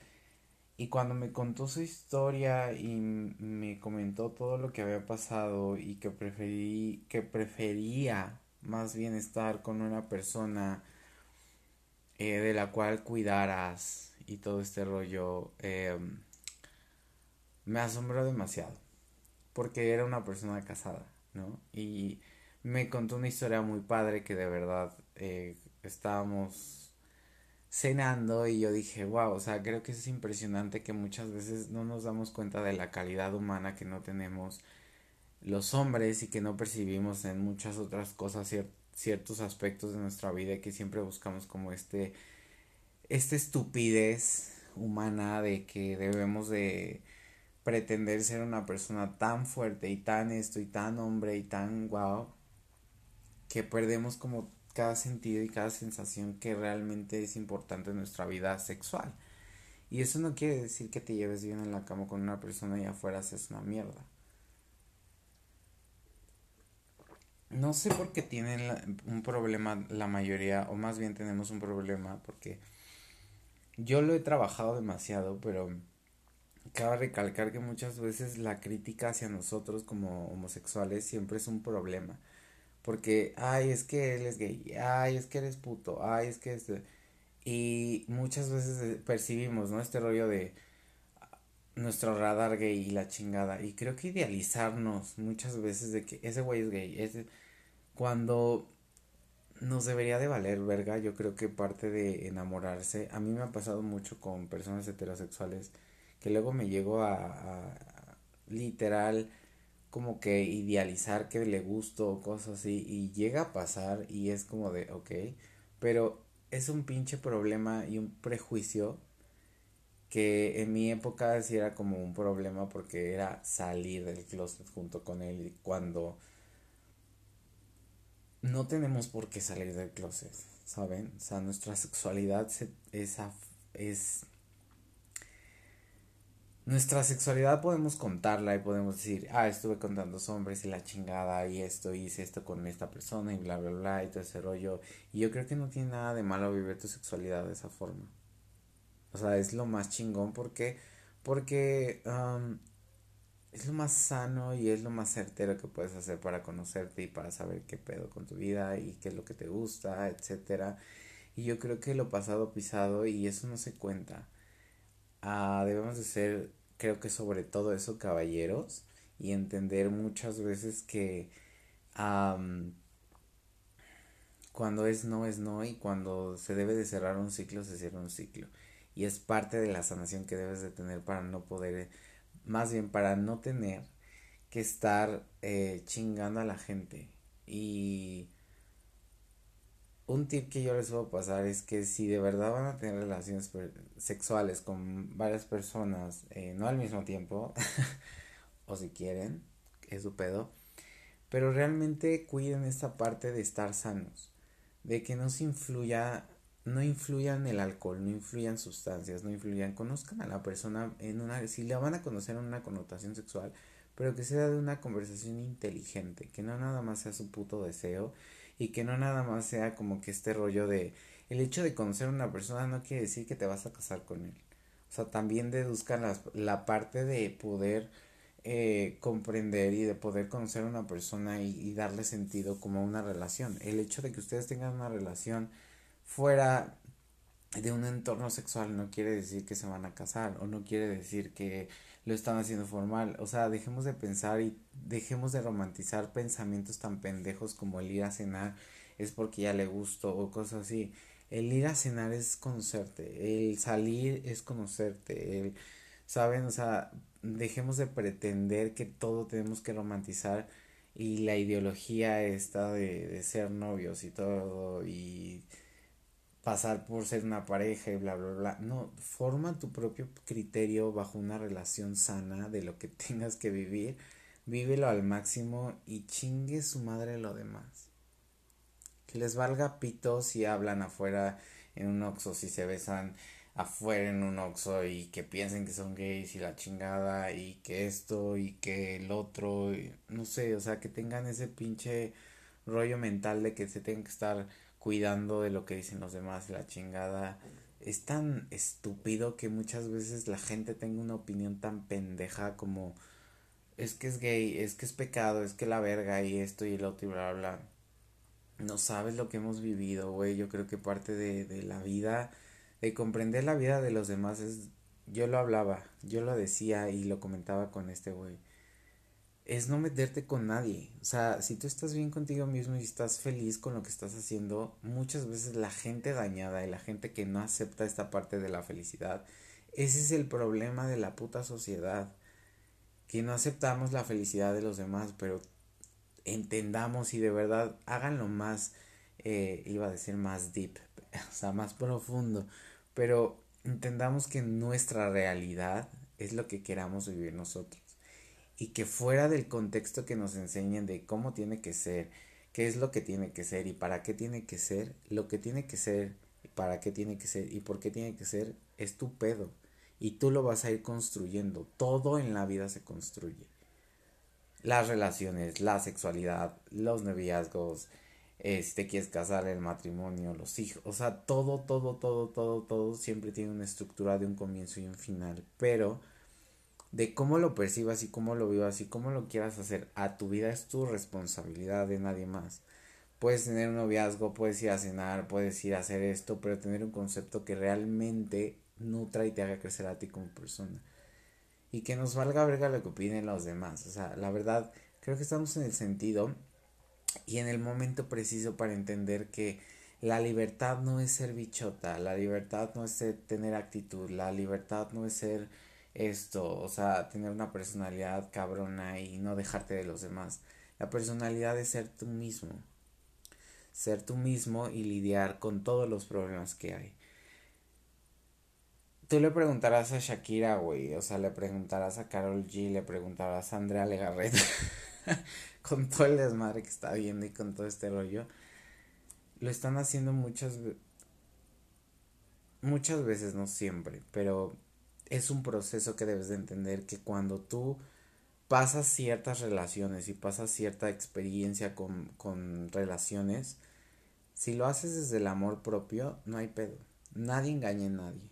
Y cuando me contó su historia y me comentó todo lo que había pasado y que preferí, que prefería más bien estar con una persona eh, de la cual cuidaras y todo este rollo, em, me asombró demasiado. Porque era una persona casada, ¿no? Y me contó una historia muy padre que de verdad eh, estábamos cenando y yo dije, wow, o sea, creo que es impresionante que muchas veces no nos damos cuenta de la calidad humana que no tenemos los hombres y que no percibimos en muchas otras cosas ciertos aspectos de nuestra vida y que siempre buscamos como este esta estupidez humana de que debemos de pretender ser una persona tan fuerte y tan esto y tan hombre y tan wow que perdemos como cada sentido y cada sensación que realmente es importante en nuestra vida sexual. Y eso no quiere decir que te lleves bien en la cama con una persona y afuera es una mierda. No sé por qué tienen un problema la mayoría, o más bien tenemos un problema, porque yo lo he trabajado demasiado, pero cabe recalcar que muchas veces la crítica hacia nosotros como homosexuales siempre es un problema. Porque, ay, es que él es gay, ay, es que eres puto, ay, es que es... Y muchas veces eh, percibimos, ¿no? Este rollo de nuestro radar gay y la chingada. Y creo que idealizarnos muchas veces de que ese güey es gay, ese... Cuando nos debería de valer, verga, yo creo que parte de enamorarse, a mí me ha pasado mucho con personas heterosexuales, que luego me llego a, a literal como que idealizar que le gusto o cosas así y llega a pasar y es como de ok, pero es un pinche problema y un prejuicio que en mi época sí era como un problema porque era salir del closet junto con él cuando no tenemos por qué salir del closet, ¿saben? O sea, nuestra sexualidad se, es nuestra sexualidad podemos contarla y podemos decir, ah, estuve con tantos hombres y la chingada y esto, hice esto con esta persona y bla, bla, bla y todo ese rollo. Y yo creo que no tiene nada de malo vivir tu sexualidad de esa forma. O sea, es lo más chingón porque, porque es lo más sano y es lo más certero que puedes hacer para conocerte y para saber qué pedo con tu vida y qué es lo que te gusta, etcétera. Y yo creo que lo pasado pisado y eso no se cuenta. Ah, debemos de ser creo que sobre todo eso, caballeros, y entender muchas veces que cuando es no es no y cuando se debe de cerrar un ciclo se cierra un ciclo. Y es parte de la sanación que debes de tener para no poder más bien para no tener que estar eh, chingando a la gente. Y un tip que yo les puedo pasar es que si de verdad van a tener relaciones sexuales con varias personas, eh, no al mismo tiempo, o si quieren, es su pedo, pero realmente cuiden esta parte de estar sanos, de que no se influya, no influyan el alcohol, no influyan sustancias, no influyan, conozcan a la persona en una, si la van a conocer en una connotación sexual, pero que sea de una conversación inteligente, que no nada más sea su puto deseo y que no nada más sea como que este rollo de el hecho de conocer a una persona no quiere decir que te vas a casar con él. O sea, también deduzcan las, la parte de poder eh, comprender y de poder conocer a una persona y, y, darle sentido como una relación. El hecho de que ustedes tengan una relación fuera de un entorno sexual no quiere decir que se van a casar o no quiere decir que lo están haciendo formal. O sea, dejemos de pensar y dejemos de romantizar pensamientos tan pendejos como el ir a cenar es porque ya le gustó o cosas así. El ir a cenar es conocerte, el salir es conocerte, el, ¿saben? O sea, dejemos de pretender que todo tenemos que romantizar y la ideología esta de, de ser novios y todo y pasar por ser una pareja y bla, bla, bla. No, forma tu propio criterio bajo una relación sana de lo que tengas que vivir. Vívelo al máximo y chingue su madre lo demás. Que les valga pito si hablan afuera en un oxo, si se besan afuera en un oxo y que piensen que son gays y la chingada y que esto y que el otro, no sé, o sea, que tengan ese pinche rollo mental de que se tienen que estar cuidando de lo que dicen los demás, la chingada. Es tan estúpido que muchas veces la gente tenga una opinión tan pendeja como es que es gay, es que es pecado, es que la verga y esto y el otro y bla bla. No sabes lo que hemos vivido, güey. Yo creo que parte de, de la vida, de comprender la vida de los demás es... Yo lo hablaba, yo lo decía y lo comentaba con este güey es no meterte con nadie. O sea, si tú estás bien contigo mismo y estás feliz con lo que estás haciendo, muchas veces la gente dañada y la gente que no acepta esta parte de la felicidad, ese es el problema de la puta sociedad. Que no aceptamos la felicidad de los demás, pero entendamos y de verdad háganlo más, eh, iba a decir más deep, o sea, más profundo, pero entendamos que nuestra realidad es lo que queramos vivir nosotros y que fuera del contexto que nos enseñen de cómo tiene que ser, qué es lo que tiene que ser y para qué tiene que ser, lo que tiene que ser, para qué tiene que ser y por qué tiene que ser, es tu pedo. Y tú lo vas a ir construyendo. Todo en la vida se construye. Las relaciones, la sexualidad, los noviazgos, te quieres casar, el matrimonio, los hijos, o sea, todo, todo, todo, todo, todo siempre tiene una estructura de un comienzo y un final, pero de cómo lo percibas y cómo lo vivas y cómo lo quieras hacer a tu vida es tu responsabilidad de nadie más. Puedes tener un noviazgo, puedes ir a cenar, puedes ir a hacer esto, pero tener un concepto que realmente nutra y te haga crecer a ti como persona. Y que nos valga verga lo que opinen los demás. O sea, la verdad, creo que estamos en el sentido y en el momento preciso para entender que la libertad no es ser bichota, la libertad no es tener actitud, la libertad no es ser esto, o sea, tener una personalidad cabrona y no dejarte de los demás. La personalidad es ser tú mismo. Ser tú mismo y lidiar con todos los problemas que hay. Tú le preguntarás a Shakira, güey, o sea, le preguntarás a Carol G, le preguntarás a Andrea Legarreta, con todo el desmadre que está viendo y con todo este rollo. Lo están haciendo muchas muchas veces, no siempre, pero es un proceso que debes de entender que cuando tú pasas ciertas relaciones y pasas cierta experiencia con, con relaciones, si lo haces desde el amor propio, no hay pedo. Nadie engaña a nadie.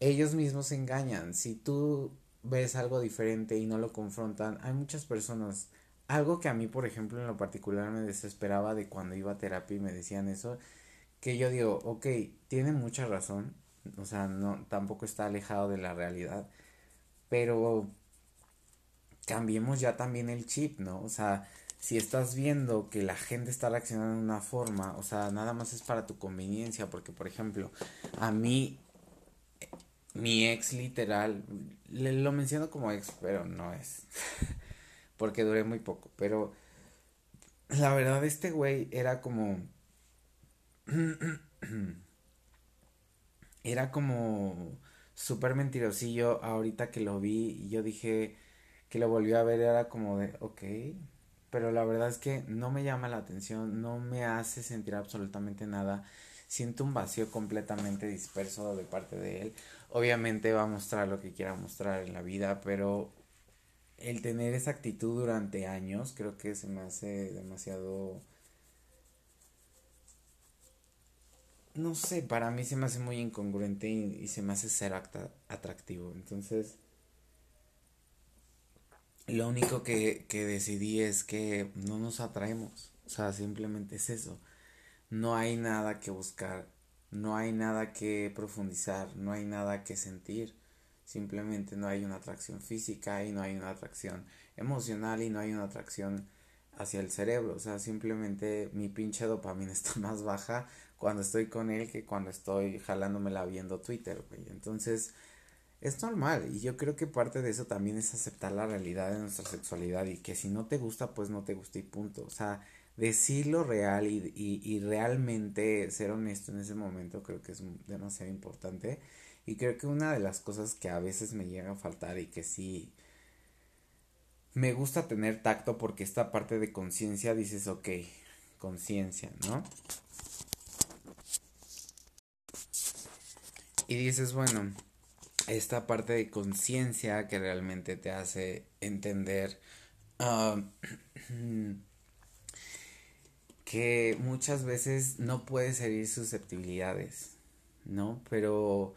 Ellos mismos engañan. Si tú ves algo diferente y no lo confrontan, hay muchas personas. Algo que a mí, por ejemplo, en lo particular me desesperaba de cuando iba a terapia y me decían eso, que yo digo, ok, tiene mucha razón, o sea, no, tampoco está alejado de la realidad, pero cambiemos ya también el chip, ¿no? O sea, si estás viendo que la gente está reaccionando de una forma, o sea, nada más es para tu conveniencia, porque por ejemplo, a mí, mi ex literal, le, lo menciono como ex, pero no es, porque duré muy poco, pero la verdad este güey era como... era como súper mentirosillo. Ahorita que lo vi yo dije que lo volvió a ver, era como de, ok. Pero la verdad es que no me llama la atención, no me hace sentir absolutamente nada. Siento un vacío completamente disperso de parte de él. Obviamente va a mostrar lo que quiera mostrar en la vida, pero el tener esa actitud durante años creo que se me hace demasiado no sé, para mí se me hace muy incongruente y, se me hace ser atractivo. Entonces, lo único que, que decidí es que no nos atraemos. O sea, simplemente es eso. No hay nada que buscar, no hay nada que profundizar, no hay nada que sentir. Simplemente no hay una atracción física y no hay una atracción emocional y no hay una atracción hacia el cerebro. O sea, simplemente mi pinche dopamina está más baja cuando estoy con él que cuando estoy jalándomela viendo Twitter, güey. Entonces, es normal. Y yo creo que parte de eso también es aceptar la realidad de nuestra sexualidad y que si no te gusta, pues no te gusta y punto. O sea, decirlo real y, y, y realmente ser honesto en ese momento creo que es demasiado importante. Y creo que una de las cosas que a veces me llega a faltar y que sí me gusta tener tacto porque esta parte de conciencia dices, ok, conciencia, ¿no? Y dices, bueno, esta parte de conciencia que realmente te hace entender ah, que muchas veces no puedes herir susceptibilidades, ¿no? Pero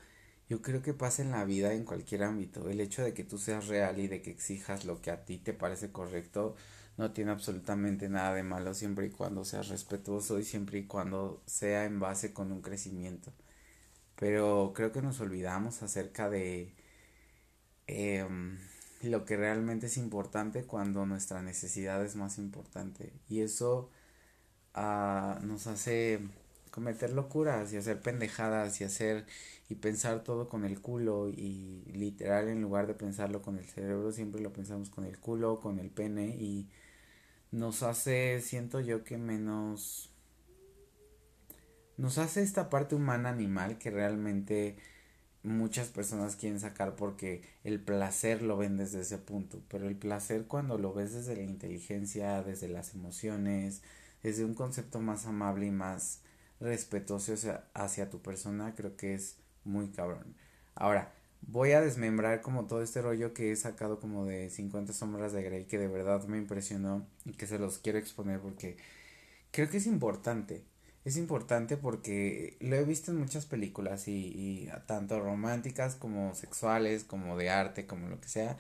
yo creo que pasa en la vida en cualquier ámbito. El hecho de que tú seas real y de que exijas lo que a ti te parece correcto no tiene absolutamente nada de malo siempre y cuando seas respetuoso y siempre y cuando sea en base con un crecimiento. Pero creo que nos olvidamos acerca de em, lo que realmente es importante cuando nuestra necesidad es más importante. Y eso ah, nos hace cometer locuras y hacer pendejadas y hacer y pensar todo con el culo y literal en lugar de pensarlo con el cerebro siempre lo pensamos con el culo, con el pene y nos hace, siento yo que menos nos hace esta parte humana animal que realmente muchas personas quieren sacar porque el placer lo ven desde ese punto, pero el placer cuando lo ves desde la inteligencia, desde las emociones, desde un concepto más amable y más respetuoso hacia, tu persona, creo que es muy cabrón. Ahora, voy a desmembrar como todo este rollo que he sacado como de 50 sombras de Grey que de verdad me impresionó y que se los quiero exponer porque creo que es importante. Es importante porque lo he visto en muchas películas y, y tanto románticas como sexuales, como de arte, como lo que sea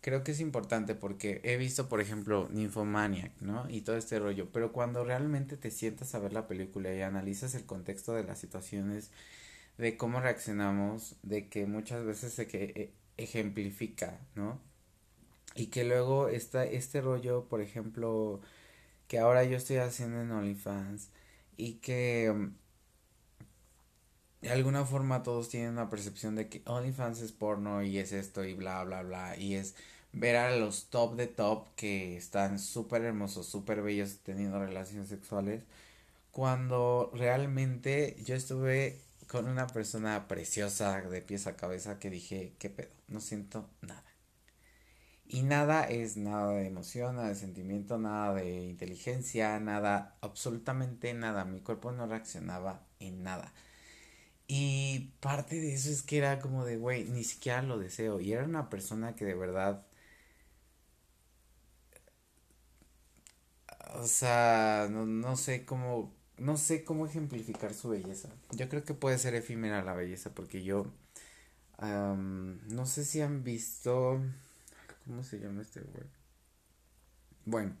creo que es importante porque he visto, por ejemplo, Nymphomaniac, ¿no? Y todo este rollo, pero cuando realmente te sientas a ver la película y analizas el contexto de las situaciones, de cómo reaccionamos, de que muchas veces se que e, ejemplifica, ¿no? Y que luego está este rollo, por ejemplo, que ahora yo estoy haciendo en OnlyFans y que mm, de alguna forma todos tienen una percepción de que OnlyFans es porno y es esto y bla, bla, bla. Y es ver a los top de top que están súper hermosos, súper bellos teniendo relaciones sexuales. Cuando realmente yo estuve con una persona preciosa de pies a cabeza que dije, ¿qué pedo? No siento nada. Y nada es nada de emoción, nada de sentimiento, nada de inteligencia, nada, absolutamente nada. Mi cuerpo no reaccionaba en nada. Y parte de eso es que era como de, güey, ni siquiera lo deseo. Y era una persona que de verdad... O sea, no, no sé cómo... No sé cómo ejemplificar su belleza. Yo creo que puede ser efímera la belleza porque yo... no sé si han visto... ¿Cómo se llama este güey? Bueno,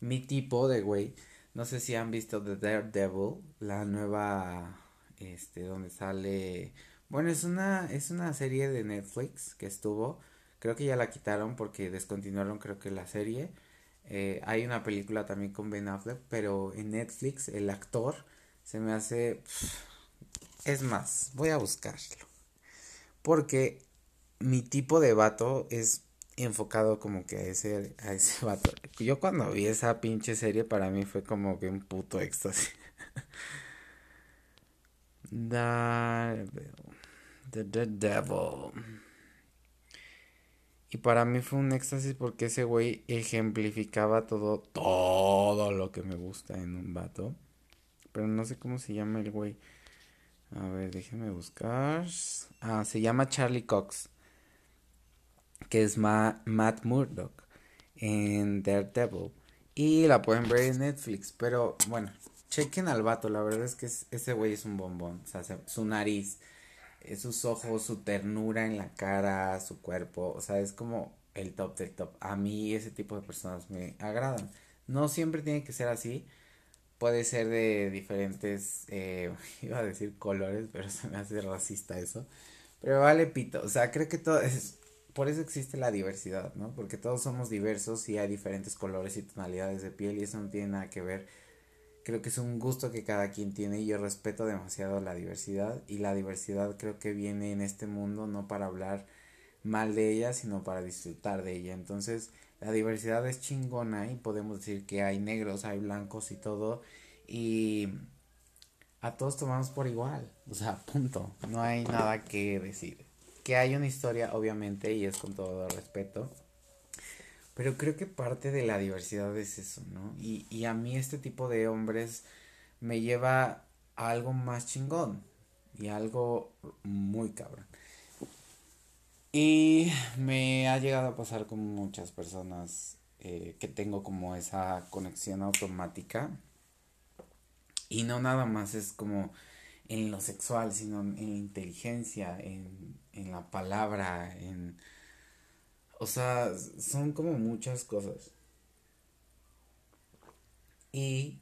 mi tipo de güey. No sé si han visto The Daredevil, la nueva este, donde sale, bueno, es una, es una serie de Netflix que estuvo, creo que ya la quitaron porque descontinuaron creo que la serie, eh, hay una película también con Ben Affleck, pero en Netflix el actor se me hace, es más, voy a buscarlo, porque mi tipo de vato es enfocado como que a ese, a ese vato. Yo cuando vi esa pinche serie para mí fue como que un puto éxtasis. The, the Devil. Y para mí fue un éxtasis porque ese güey ejemplificaba todo, todo lo que me gusta en un vato. Pero no sé cómo se llama el güey. A ver, déjenme buscar. Ah, se llama Charlie Cox. Que es Matt Murdock en Daredevil. Y la pueden ver en Netflix. Pero bueno, chequen al vato, la verdad es que ese güey es un bombón, o sea, su nariz, eh, sus ojos, su ternura en la cara, su cuerpo, o sea, es como el top del top. A mí ese tipo de personas me agradan. No siempre tiene que ser así, puede ser de diferentes, eh, iba a decir colores, pero se me hace racista eso. Pero vale pito, o sea, creo que todo es, por eso existe la diversidad, ¿no? Porque todos somos diversos y hay diferentes colores y tonalidades de piel y eso no tiene nada que ver. Creo que es un gusto que cada quien tiene y yo respeto demasiado la diversidad y la diversidad creo que viene en este mundo no para hablar mal de ella, sino para disfrutar de ella. Entonces, la diversidad es chingona y podemos decir que hay negros, hay blancos y todo. Y a todos tomamos por igual. O sea, punto. No hay nada que decir. Que hay una historia, obviamente, y es con todo respeto. Pero creo que parte de la diversidad es eso, ¿no? Y, y a mí este tipo de hombres me lleva a algo más chingón. Y algo muy cabrón. Y me ha llegado a pasar con muchas personas eh, que tengo como esa conexión automática. Y no nada más es como en lo sexual, sino en inteligencia, en, en la palabra, en... O sea, son como muchas cosas. Y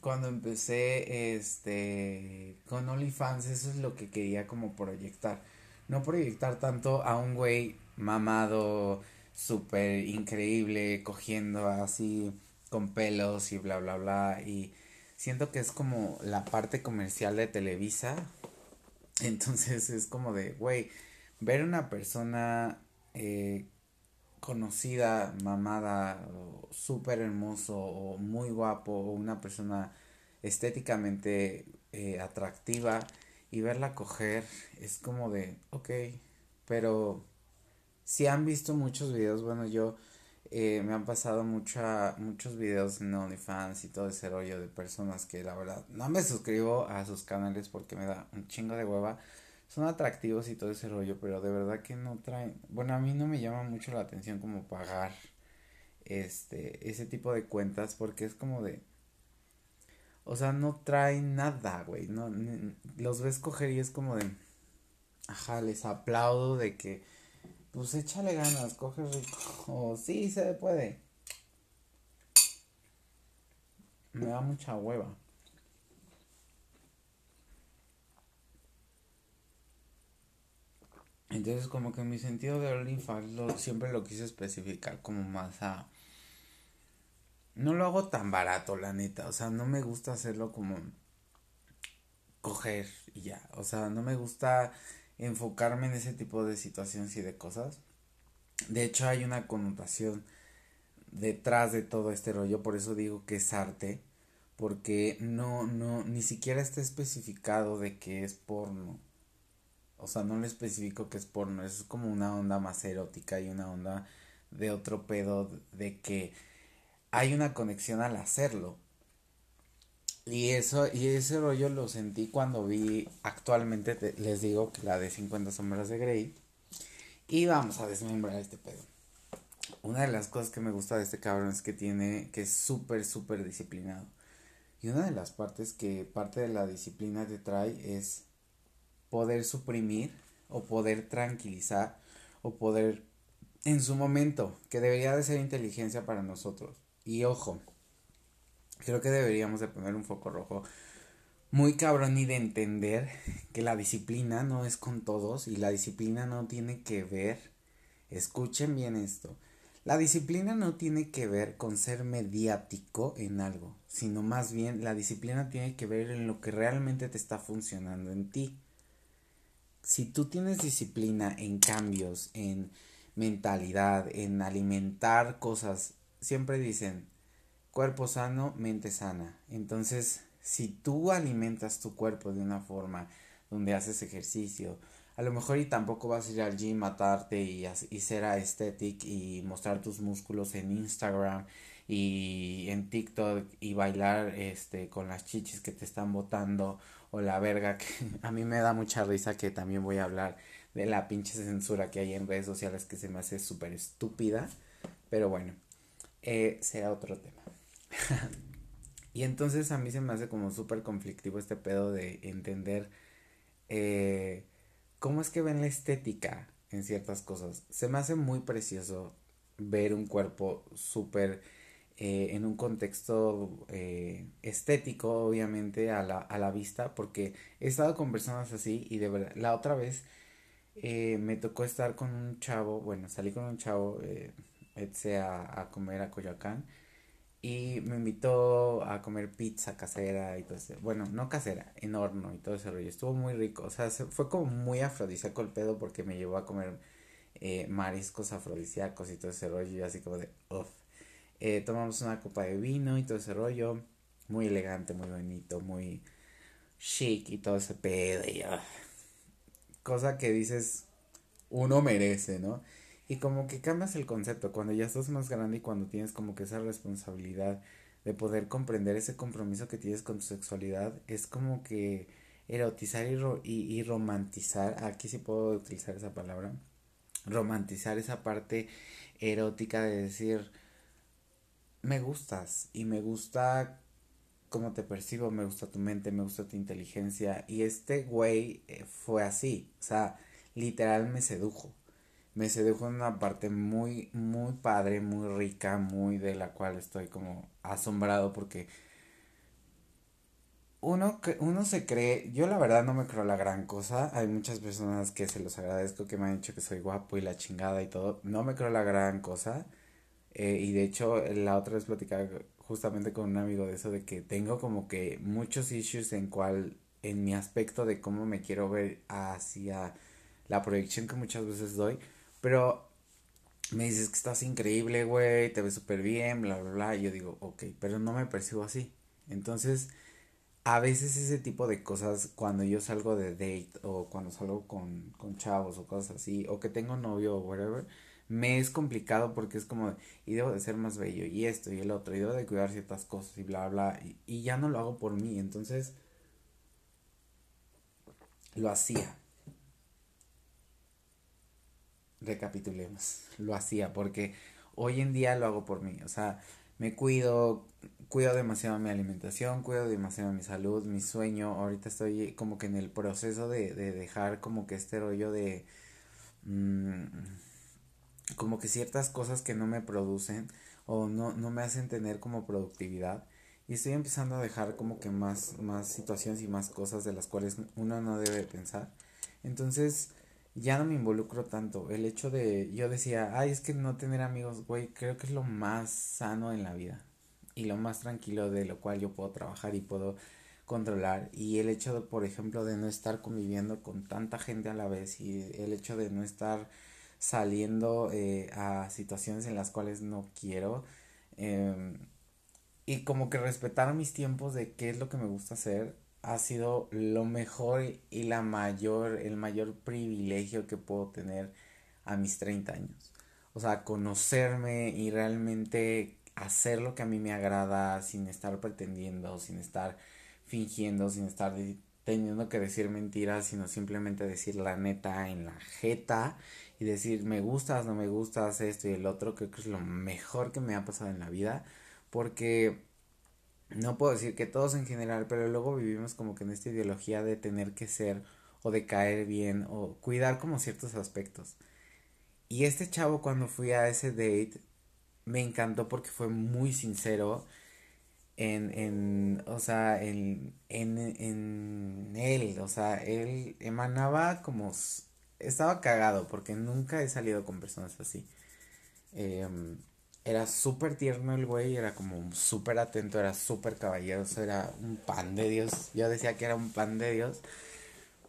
cuando empecé este con OnlyFans, eso es lo que quería como proyectar no proyectar tanto a un güey mamado, súper increíble, cogiendo así con pelos y bla, bla, bla. Y siento que es como la parte comercial de Televisa. Entonces es como de, güey, ver una persona eh, conocida, mamada, súper hermoso, o muy guapo, o una persona estéticamente eh, atractiva y verla coger es como de, ok, pero si han visto muchos videos, bueno, yo eh, me han pasado mucha, muchos videos en OnlyFans y todo ese rollo de personas que la verdad no me suscribo a sus canales porque me da un chingo de hueva. Son atractivos y todo ese rollo, pero de verdad que no traen, bueno, a mí no me llama mucho la atención como pagar este ese tipo de cuentas porque es como de o sea, no traen nada, güey. No, los ves coger y es como de. Ajá, les aplaudo de que. Pues échale ganas, coge rico. O sí, se puede. Me da mucha hueva. Entonces como que mi sentido de OnlyFans lo, siempre lo quise especificar como más a no lo hago tan barato, la neta. O sea, no me gusta hacerlo como coger y ya. O sea, no me gusta enfocarme en ese tipo de situaciones y de cosas. De hecho, hay una connotación detrás de todo este rollo, por eso digo que es arte, porque no, no, ni siquiera está especificado de que es porno. O sea, no le especifico que es porno, es como una onda más erótica y una onda de otro pedo de que hay una conexión al hacerlo. Y eso, y ese rollo lo sentí cuando vi actualmente, les digo que la de 50 sombras de Grey. Y vamos a desmembrar este pedo. Una de las cosas que me gusta de este cabrón es que tiene, que es súper, súper disciplinado. Y una de las partes que parte de la disciplina te trae es poder suprimir o poder tranquilizar o poder en su momento, que debería de ser inteligencia para nosotros, y ojo, creo que deberíamos de poner un foco rojo muy cabrón y de entender que la disciplina no es con todos y la disciplina no tiene que ver, escuchen bien esto, la disciplina no tiene que ver con ser mediático en algo, sino más bien la disciplina tiene que ver en lo que realmente te está funcionando en ti. Si tú tienes disciplina en cambios, en mentalidad, en alimentar cosas siempre dicen cuerpo sano, mente sana. Entonces, si tú alimentas tu cuerpo de una forma donde haces ejercicio, a lo mejor y tampoco vas a ir al gym, matarte y, y ser aesthetic y mostrar tus músculos en Instagram y en TikTok y bailar este con las chichis que te están botando o la verga que a mí me da mucha risa que también voy a hablar de la pinche censura que hay en redes sociales que se me hace súper estúpida pero bueno eh, será otro tema. Y entonces a mí se me hace como súper conflictivo este pedo de entender eh, cómo es que ven la estética en ciertas cosas. Se me hace muy precioso ver un cuerpo súper eh, en un contexto eh, estético, obviamente, a la, a la vista, porque he estado con personas así y de verdad, la otra vez me tocó estar con un chavo, bueno, salí con un chavo, eh, a, a comer a Coyoacán y me invitó a comer pizza casera y todo ese, bueno, no casera, en horno y todo ese rollo, estuvo muy rico, o sea, fue como muy afrodisíaco el pedo porque me llevó a comer eh, mariscos afrodisíacos y todo ese rollo y así como de, uff, eh, tomamos una copa de vino y todo ese rollo, muy elegante, muy bonito, muy chic y todo ese pedo y cosa que dices, uno merece, ¿no? Y como que cambias el concepto cuando ya estás más grande y cuando tienes como que esa responsabilidad de poder comprender ese compromiso que tienes con tu sexualidad, es como que erotizar y, y, romantizar, aquí sí puedo utilizar esa palabra, romantizar esa parte erótica de decir, me gustas y me gusta cómo te percibo, me gusta tu mente, me gusta tu inteligencia. Y este güey eh, fue así, o sea, literal me sedujo. Me sedujo en una parte muy, muy padre, muy rica, muy de la cual estoy como asombrado porque uno, uno se cree, yo la verdad no me creo la gran cosa, hay muchas personas que se los agradezco que me han dicho que soy guapo y la chingada y todo, no me creo la gran cosa. Eh, y de hecho, la otra vez platicaba justamente con un amigo de eso, de que tengo como que muchos issues en cual, en mi aspecto de cómo me quiero ver hacia la proyección que muchas veces doy, pero me dices que estás increíble, güey, te ves súper bien, bla, bla, bla, y yo digo, ok, pero no me percibo así. Entonces, a veces ese tipo de cosas, cuando yo salgo de date o cuando salgo con, con chavos o cosas así, o que tengo novio o whatever, me es complicado porque es como, y debo de ser más bello, y esto y el otro, y debo de cuidar ciertas cosas, y bla, bla, y, y ya no lo hago por mí, entonces lo hacía. Recapitulemos, lo hacía porque hoy en día lo hago por mí, o sea, me cuido, cuido demasiado mi alimentación, cuido demasiado mi salud, mi sueño, ahorita estoy como que en el proceso de, de dejar como que este rollo de... Mmm, como que ciertas cosas que no me producen o no, no me hacen tener como productividad. Y estoy empezando a dejar como que más, más situaciones y más cosas de las cuales uno no debe pensar. Entonces ya no me involucro tanto. El hecho de, yo decía, ay, es que no tener amigos, güey, creo que es lo más sano en la vida y lo más tranquilo de lo cual yo puedo trabajar y puedo controlar. Y el hecho, de, por ejemplo, de no estar conviviendo con tanta gente a la vez y el hecho de no estar saliendo eh, a situaciones en las cuales no quiero. Em, y como que respetar mis tiempos de qué es lo que me gusta hacer ha sido lo mejor y la mayor, el mayor privilegio que puedo tener a mis 30 años. O sea, conocerme y realmente hacer lo que a mí me agrada sin estar pretendiendo, sin estar fingiendo, sin estar teniendo que decir mentiras, sino simplemente decir la neta en la jeta y decir me gustas, no me gustas, esto y el otro, creo que es lo mejor que me ha pasado en la vida, porque no puedo decir que todos en general, pero luego vivimos como que en esta ideología de tener que ser o de caer bien o cuidar como ciertos aspectos. Y este chavo cuando fui a ese date me encantó porque fue muy sincero en, en o sea, en, en, en él, o sea, él emanaba como estaba cagado porque nunca he salido con personas así. Em, era súper tierno el güey, era como súper atento, era súper caballeroso, era un pan de Dios. Yo decía que era un pan de Dios,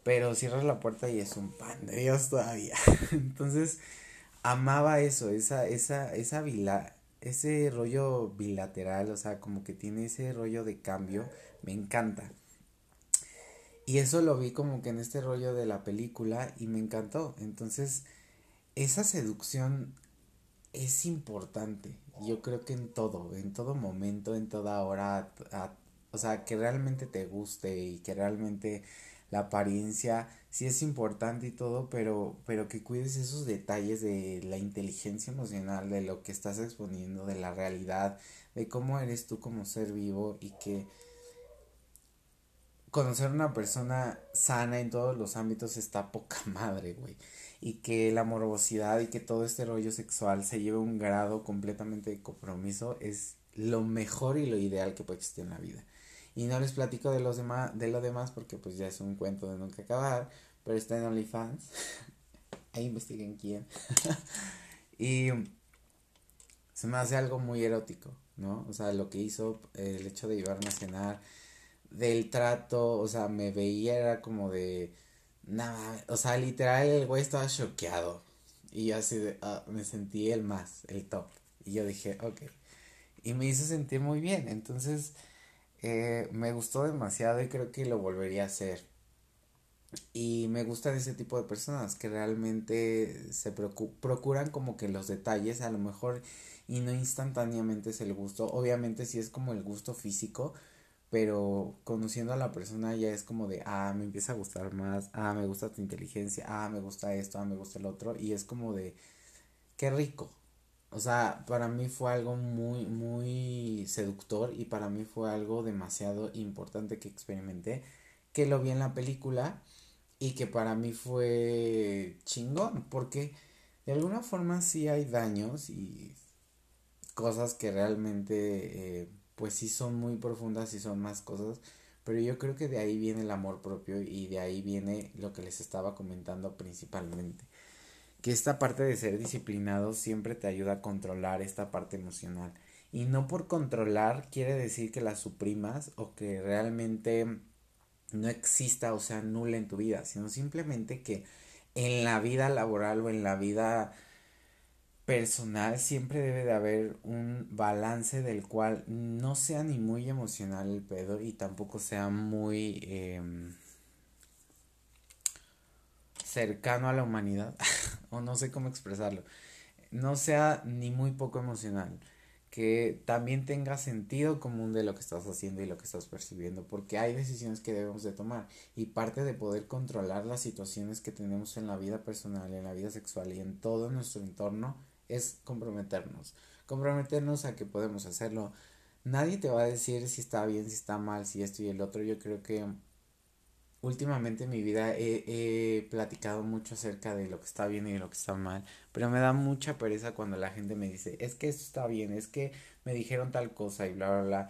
pero cierras la puerta y es un pan de Dios todavía. Entonces, amaba eso, esa, esa, esa vila, ese rollo bilateral, o sea, como que tiene ese rollo de cambio, me encanta. Y eso lo vi como que en este rollo de la película y me encantó. Entonces, esa seducción es importante. Yo creo que en todo, en todo momento, en toda hora, o sea, que realmente te guste y que realmente la apariencia sí es importante y todo, pero, pero que cuides esos detalles de la inteligencia emocional, de lo que estás exponiendo, de la realidad, de cómo eres tú como ser vivo y que conocer a una persona sana en todos los ámbitos está poca madre, güey. Y que la morbosidad y que todo este rollo sexual se lleve a un grado completamente de compromiso es lo mejor y lo ideal que puede existir en la vida. Y no les platico de los demás, de lo demás porque pues ya es un cuento de nunca acabar, pero está en OnlyFans. Ahí investiguen quién. y se me hace algo muy erótico, ¿no? O sea, lo que hizo, el hecho de llevarme a cenar, del trato, o sea, me veía, era como de, nada, o sea, literal el güey estaba choqueado. Y yo así de, ah, me sentí el más, el top. Y yo dije, ok. Y me hizo sentir muy bien. Entonces, eh, me gustó demasiado y creo que lo volvería a hacer. Y me gustan ese tipo de personas que realmente se procuran como que los detalles, a lo mejor, y no instantáneamente es el gusto. Obviamente si es como el gusto físico, pero conociendo a la persona ya es como de, ah, me empieza a gustar más, ah, me gusta tu inteligencia, ah, me gusta esto, ah, me gusta el otro, y es como de, qué rico. O sea, para mí fue algo muy, muy seductor y para mí fue algo demasiado importante que experimenté, que lo vi en la película y que para mí fue chingón, porque de alguna forma sí hay daños y cosas que realmente... Eh, pues sí son muy profundas y son más cosas, pero yo creo que de ahí viene el amor propio y de ahí viene lo que les estaba comentando principalmente. Que esta parte de ser disciplinado siempre te ayuda a controlar esta parte emocional. Y no por controlar quiere decir que la suprimas o que realmente no exista o sea nula en tu vida, sino simplemente que en la vida laboral o en la vida personal siempre debe de haber un balance del cual no sea ni muy emocional el pedo y tampoco sea muy em, cercano a la humanidad o no sé cómo expresarlo no sea ni muy poco emocional que también tenga sentido común de lo que estás haciendo y lo que estás percibiendo, porque hay decisiones que debemos de tomar y parte de poder controlar las situaciones que tenemos en la vida personal, en la vida sexual y en todo nuestro entorno es comprometernos. Comprometernos a que podemos hacerlo. Nadie te va a decir si está bien, si está mal, si esto y el otro. Yo creo que últimamente en mi vida he, platicado mucho acerca de lo que está bien y de lo que está mal, pero me da mucha pereza cuando la gente me dice, es que esto está bien, es que me dijeron tal cosa y bla, bla, bla.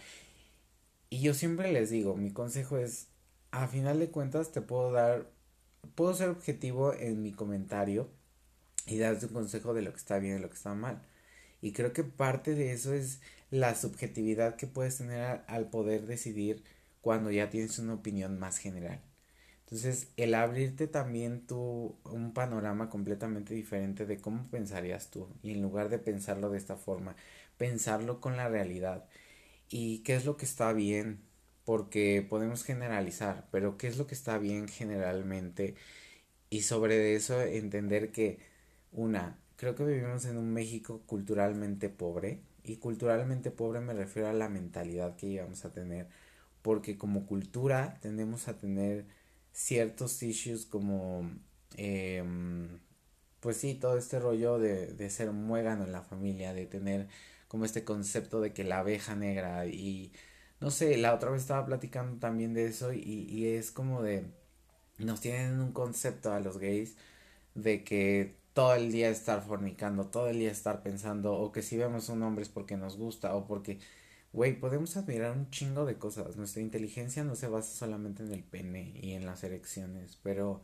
Y yo siempre les digo, mi consejo es, a final de cuentas te puedo dar, puedo ser objetivo en mi comentario, y darte un consejo de lo que está bien y lo que está mal. Y creo que parte de eso es la subjetividad que puedes tener al poder decidir cuando ya tienes una opinión más general. Entonces, el abrirte también tú un panorama completamente diferente de cómo pensarías tú y en lugar de pensarlo de esta forma, pensarlo con la realidad y qué es lo que está bien, porque podemos generalizar, pero qué es lo que está bien generalmente y sobre eso entender que una, creo que vivimos en un México culturalmente pobre y culturalmente pobre me refiero a la mentalidad que llevamos a tener porque como cultura tendemos a tener ciertos issues como eh, pues sí, todo este rollo de, de ser muégano en la familia, de tener como este concepto de que la abeja negra y no sé, la otra vez estaba platicando también de eso y, y es como de nos tienen un concepto a los gays de que todo el día estar fornicando, todo el día estar pensando, o que si vemos un hombre es porque nos gusta, o porque, güey, podemos admirar un chingo de cosas. Nuestra inteligencia no se basa solamente en el pene y en las erecciones, pero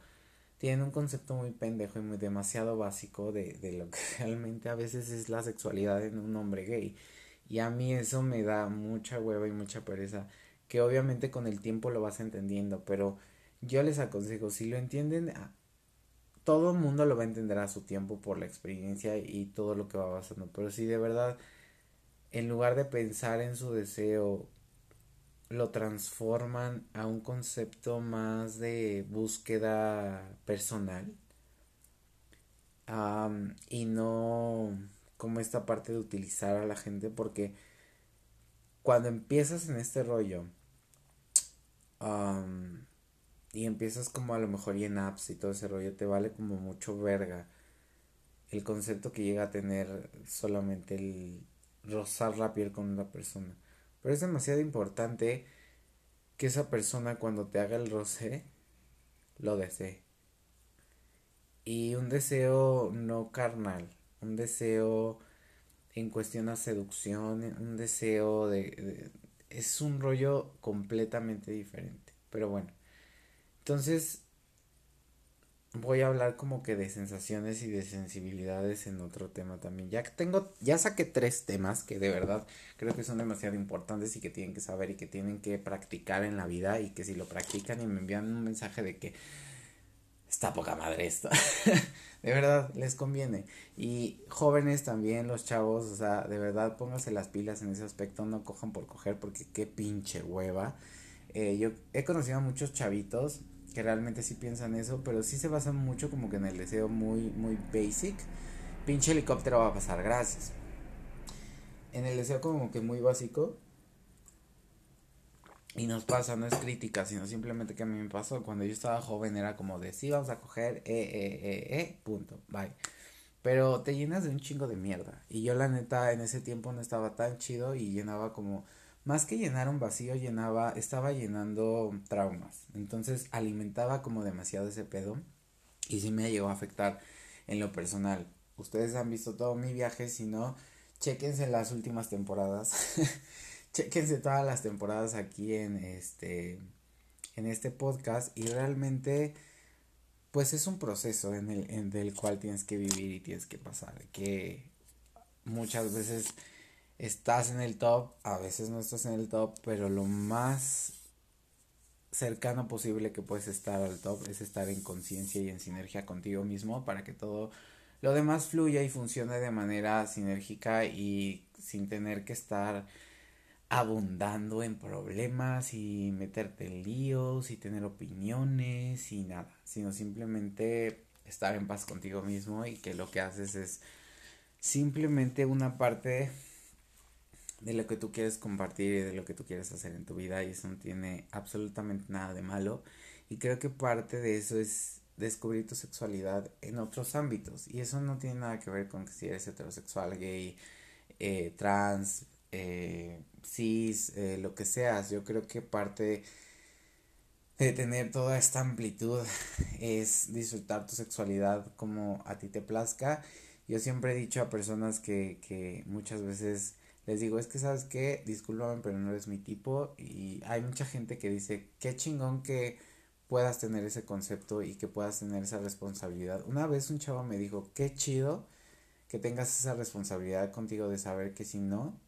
tienen un concepto muy pendejo y muy demasiado básico de, de lo que realmente a veces es la sexualidad en un hombre gay. Y a mí eso me da mucha hueva y mucha pereza, que obviamente con el tiempo lo vas entendiendo, pero yo les aconsejo, si lo entienden, todo el mundo lo va a entender a su tiempo por la experiencia y todo lo que va pasando. Pero si de verdad, en lugar de pensar en su deseo, lo transforman a un concepto más de búsqueda personal y no como esta parte de utilizar a la gente porque cuando empiezas en este rollo y empiezas como a lo mejor y en apps y todo ese rollo, te vale como mucho verga el concepto que llega a tener solamente el rozar la piel con una persona. Pero es demasiado importante que esa persona cuando te haga el roce lo desee. Y un deseo no carnal, un deseo en cuestión a seducción, un deseo de, es un rollo completamente diferente. Pero bueno, entonces voy a hablar como que de sensaciones y de sensibilidades en otro tema también. Ya tengo, ya saqué tres temas que de verdad creo que son demasiado importantes y que tienen que saber y que tienen que practicar en la vida y que si lo practican y me envían un mensaje de que está poca madre esto. de verdad, les conviene. Y jóvenes también, los chavos, o sea, de verdad pónganse las pilas en ese aspecto, no cojan por coger porque qué pinche hueva. Eh, yo he conocido a muchos chavitos que realmente sí piensan eso, pero sí se basan mucho como que en el deseo muy, muy basic. Pinche helicóptero va a pasar, gracias. En el deseo como que muy básico. Y nos pasa, no es crítica, sino simplemente que a mí me pasó. Cuando yo estaba joven era como de sí, vamos a coger, eh, eh, eh, eh, punto, bye. Pero te llenas de un chingo de mierda. Y yo la neta en ese tiempo no estaba tan chido y llenaba como más que llenar un vacío, llenaba, estaba llenando traumas. Entonces alimentaba como demasiado ese pedo y sí me llegó a afectar en lo personal. Ustedes han visto todo mi viaje, si no, chequense las últimas temporadas. chequense todas las temporadas aquí en este en este podcast y realmente pues es un proceso en el en del cual tienes que vivir y tienes que pasar que muchas veces estás en el top, a veces no estás en el top, pero lo más cercano posible que puedes estar al top es estar en conciencia y en sinergia contigo mismo para que todo lo demás fluya y funcione de manera sinérgica y sin tener que estar abundando en problemas y meterte en líos y tener opiniones y nada, sino simplemente estar en paz contigo mismo y que lo que haces es simplemente una parte de lo que tú quieres compartir y de lo que tú quieres hacer en tu vida y eso no tiene absolutamente nada de malo. Y creo que parte de eso es descubrir tu sexualidad en otros ámbitos. Y eso no tiene nada que ver con que si eres heterosexual, gay, eh, trans, eh, cis, eh, lo que seas, yo creo que parte de tener toda esta amplitud es disfrutar tu sexualidad como a ti te plazca. Yo siempre he dicho a personas que, que muchas veces les digo, es que sabes qué, discúlpame, pero no eres mi tipo. Y hay mucha gente que dice, qué chingón que puedas tener ese concepto y que puedas tener esa responsabilidad. Una vez un chavo me dijo, qué chido que tengas esa responsabilidad contigo de saber que si no,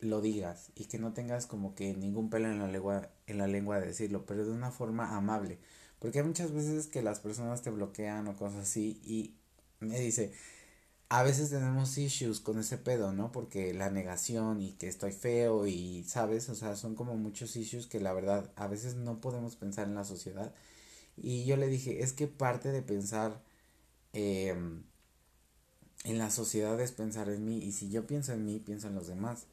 lo digas y que no tengas como que ningún pelo en la lengua, en la lengua de decirlo, pero de una forma amable. Porque hay muchas veces que las personas te bloquean o cosas así y me dice, a veces tenemos issues con ese pedo, ¿no? Porque la negación y que estoy feo y, ¿sabes? O sea, son como muchos issues que la verdad a veces no podemos pensar en la sociedad. Y yo le dije, es que parte de pensar em, en la sociedad es pensar en mí. Y si yo pienso en mí, pienso en los demás.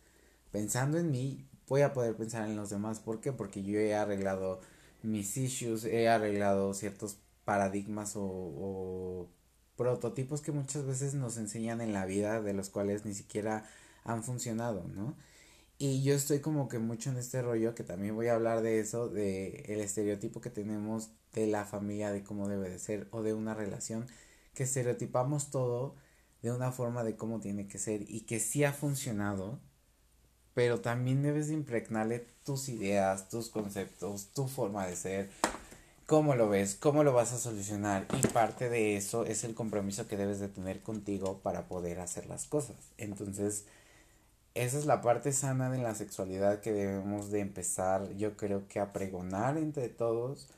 Pensando en mí, voy a poder pensar en los demás. ¿Por qué? Porque yo he arreglado mis issues, he arreglado ciertos paradigmas o, o prototipos que muchas veces nos enseñan en la vida de los cuales ni siquiera han funcionado, ¿no? Y yo estoy como que mucho en este rollo, que también voy a hablar de eso, de el estereotipo que tenemos de la familia, de cómo debe de ser, o de una relación, que estereotipamos todo de una forma de cómo tiene que ser y que sí ha funcionado, pero también debes de impregnarle tus ideas, tus conceptos, tu forma de ser, cómo lo ves, cómo lo vas a solucionar y parte de eso es el compromiso que debes de tener contigo para poder hacer las cosas. Entonces, esa es la parte sana de la sexualidad que debemos de empezar, yo creo que a pregonar entre todos,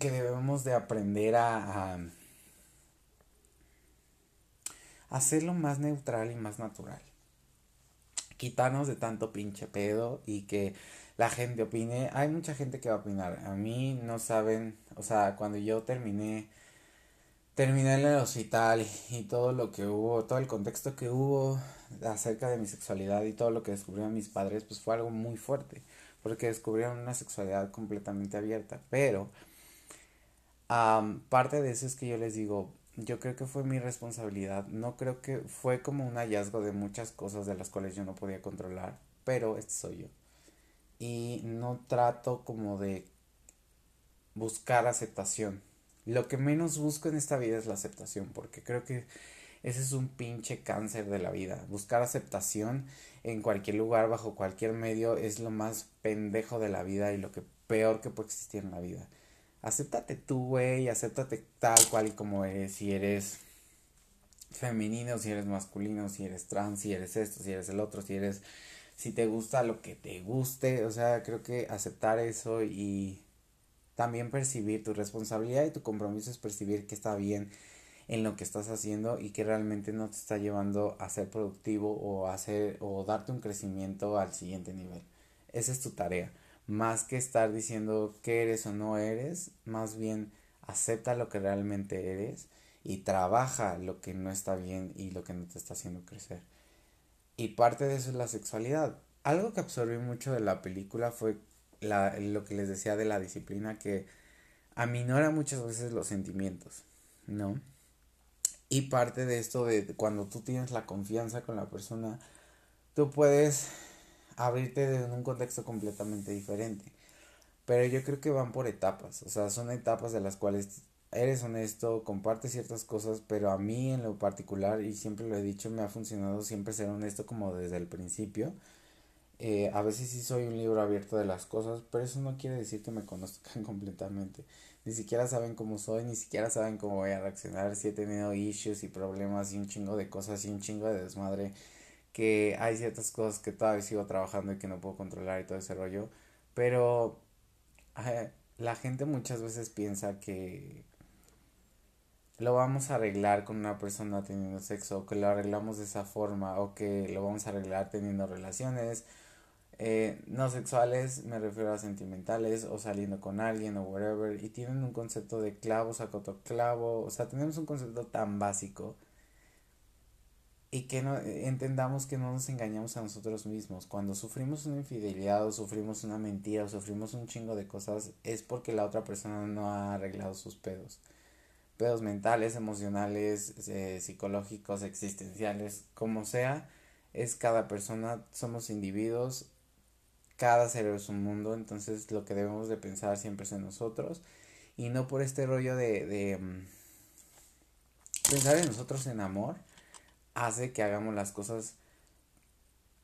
que debemos de aprender a, a hacerlo más neutral y más natural. Quitarnos de tanto pinche pedo y que la gente opine. Hay mucha gente que va a opinar. A mí no saben, o sea, cuando yo terminé, terminé en el hospital y, todo lo que hubo, todo el contexto que hubo acerca de mi sexualidad y todo lo que descubrieron mis padres, pues fue algo muy fuerte. porque descubrieron una sexualidad completamente abierta. Pero parte de eso es que yo les digo, yo creo que fue mi responsabilidad, no creo que fue como un hallazgo de muchas cosas de las cuales yo no podía controlar, pero este soy yo. Y no trato como de buscar aceptación. Lo que menos busco en esta vida es la aceptación, porque creo que ese es un pinche cáncer de la vida. Buscar aceptación en cualquier lugar, bajo cualquier medio, es lo más pendejo de la vida y lo que peor que puede existir en la vida acéptate tú, güey, acéptate tal cual y como eres, si eres femenino, si eres masculino, si eres trans, si eres esto, si eres el otro, si eres, si te gusta lo que te guste, o sea, creo que aceptar eso y también percibir tu responsabilidad y tu compromiso es percibir que está bien en lo que estás haciendo y que realmente no te está llevando a ser productivo o hacer o darte un crecimiento al siguiente nivel. Esa es tu tarea más que estar diciendo que eres o no eres, más bien acepta lo que realmente eres y trabaja lo que no está bien y lo que no te está haciendo crecer. Y parte de eso es la sexualidad. Algo que absorbí mucho de la película fue la, lo que les decía de la disciplina que aminora muchas veces los sentimientos, ¿no? Y parte de esto de cuando tú tienes la confianza con la persona, tú puedes abrirte en un contexto completamente diferente. Pero yo creo que van por etapas, o sea, son etapas de las cuales eres honesto, compartes ciertas cosas, pero a mí en lo particular, y siempre lo he dicho, me ha funcionado siempre ser honesto como desde el principio. Eh, a veces sí soy un libro abierto de las cosas, pero eso no quiere decir que me conozcan completamente. Ni siquiera saben cómo soy, ni siquiera saben cómo voy a reaccionar, si he tenido issues y problemas y un chingo de cosas y un chingo de desmadre que hay ciertas cosas que todavía sigo trabajando y que no puedo controlar y todo ese rollo, pero la gente muchas veces piensa que lo vamos a arreglar con una persona teniendo sexo, o que lo arreglamos de esa forma, o que lo vamos a arreglar teniendo relaciones eh, no sexuales, me refiero a sentimentales, o saliendo con alguien, o whatever, y tienen un concepto de clavo, sacoto clavo, o sea, tenemos un concepto tan básico y que no, entendamos que no nos engañamos a nosotros mismos. Cuando sufrimos una infidelidad o sufrimos una mentira o sufrimos un chingo de cosas es porque la otra persona no ha arreglado sus pedos. Pedos mentales, emocionales, eh, psicológicos, existenciales, como sea, es cada persona, somos individuos, cada ser es un mundo, entonces lo que debemos de pensar siempre es en nosotros y no por este rollo de, de mm, pensar en nosotros en amor hace que hagamos las cosas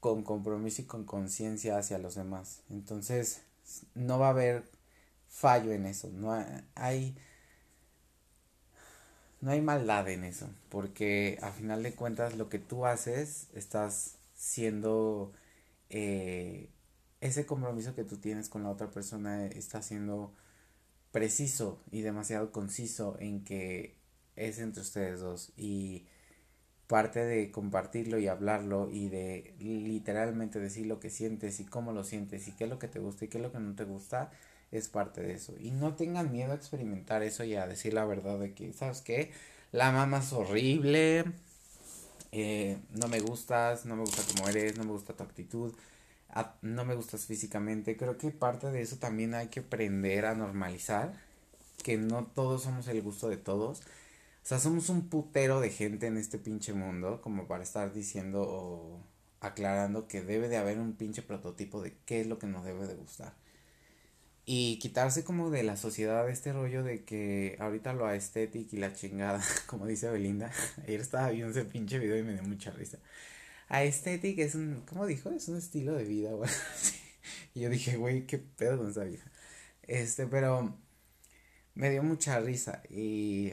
con compromiso y con conciencia hacia los demás. Entonces, no va a haber fallo en eso, no hay no hay maldad en eso, porque a final de cuentas lo que tú haces estás siendo eh, ese compromiso que tú tienes con la otra persona está siendo preciso y demasiado conciso en que es entre ustedes dos. Y parte de compartirlo y hablarlo y de literalmente decir lo que sientes y cómo lo sientes y qué es lo que te gusta y qué es lo que no te gusta es parte de eso. Y no tengan miedo a experimentar eso y a decir la verdad de que, ¿sabes qué? La mamá es horrible, eh, no me gustas, no me gusta cómo eres, no me gusta tu actitud, no me gustas físicamente. Creo que parte de eso también hay que aprender a normalizar, que no todos somos el gusto de todos o sea, somos un putero de gente en este pinche mundo como para estar diciendo o aclarando que debe de haber un pinche prototipo de qué es lo que nos debe de gustar. Y quitarse como de la sociedad este rollo de que ahorita lo aesthetic y la chingada, como dice Belinda. Ayer estaba viendo ese pinche video y me dio mucha risa. Aesthetic es un, ¿cómo dijo? Es un estilo de vida, güey. y yo dije, güey, qué pedo con esa vieja. Este, pero me dio mucha risa y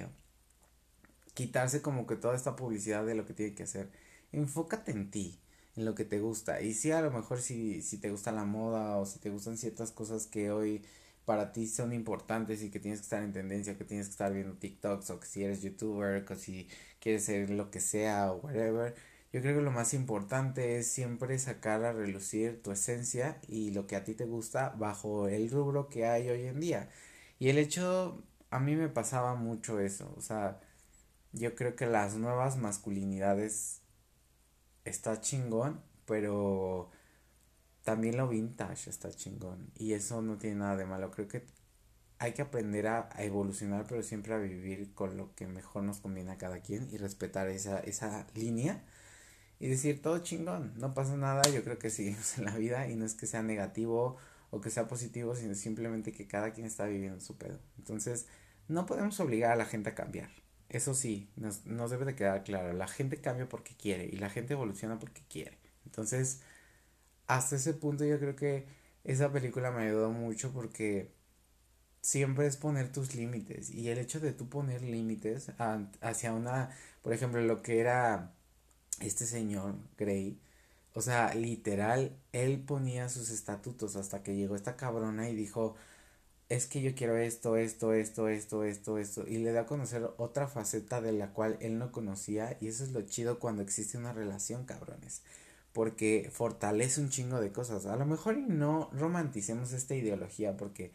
quitarse como que toda esta publicidad de lo que tiene que hacer. Enfócate en ti, lo que te gusta. Y si a lo mejor si, si te gusta la moda o si te gustan ciertas cosas que hoy para ti son importantes y que tienes que estar en tendencia, que tienes que estar viendo TikToks o que si eres youtuber, o si quieres ser lo que sea o whatever. Yo creo que lo más importante es siempre sacar a relucir tu esencia y lo que a ti te gusta bajo el rubro que hay hoy en día. Y el hecho, a mí me pasaba mucho eso, o sea, yo creo que las nuevas masculinidades está chingón, pero también lo vintage está chingón. Y eso no tiene nada de malo. Creo que hay que aprender a, evolucionar, pero siempre a vivir con lo que mejor nos conviene a cada quien y respetar esa, esa línea y decir todo chingón, no pasa nada, yo creo que seguimos en la vida y no es que sea negativo o que sea positivo, sino simplemente que cada quien está viviendo su pedo. Entonces, no podemos obligar a la gente a cambiar. Eso sí, nos, nos debe de quedar claro, la gente cambia porque quiere y la gente evoluciona porque quiere. Entonces, hasta ese punto yo creo que esa película me ayudó mucho porque siempre es poner tus límites y el hecho de tú poner límites hacia una, por ejemplo, lo que era este señor Gray, o sea, literal, él ponía sus estatutos hasta que llegó esta cabrona y dijo, es que yo quiero esto, esto, esto, esto, esto, esto, y le da a conocer otra faceta de la cual él no conocía, y eso es lo chido cuando existe una relación, cabrones, porque fortalece un chingo de cosas. A lo mejor y no romanticemos esta ideología, porque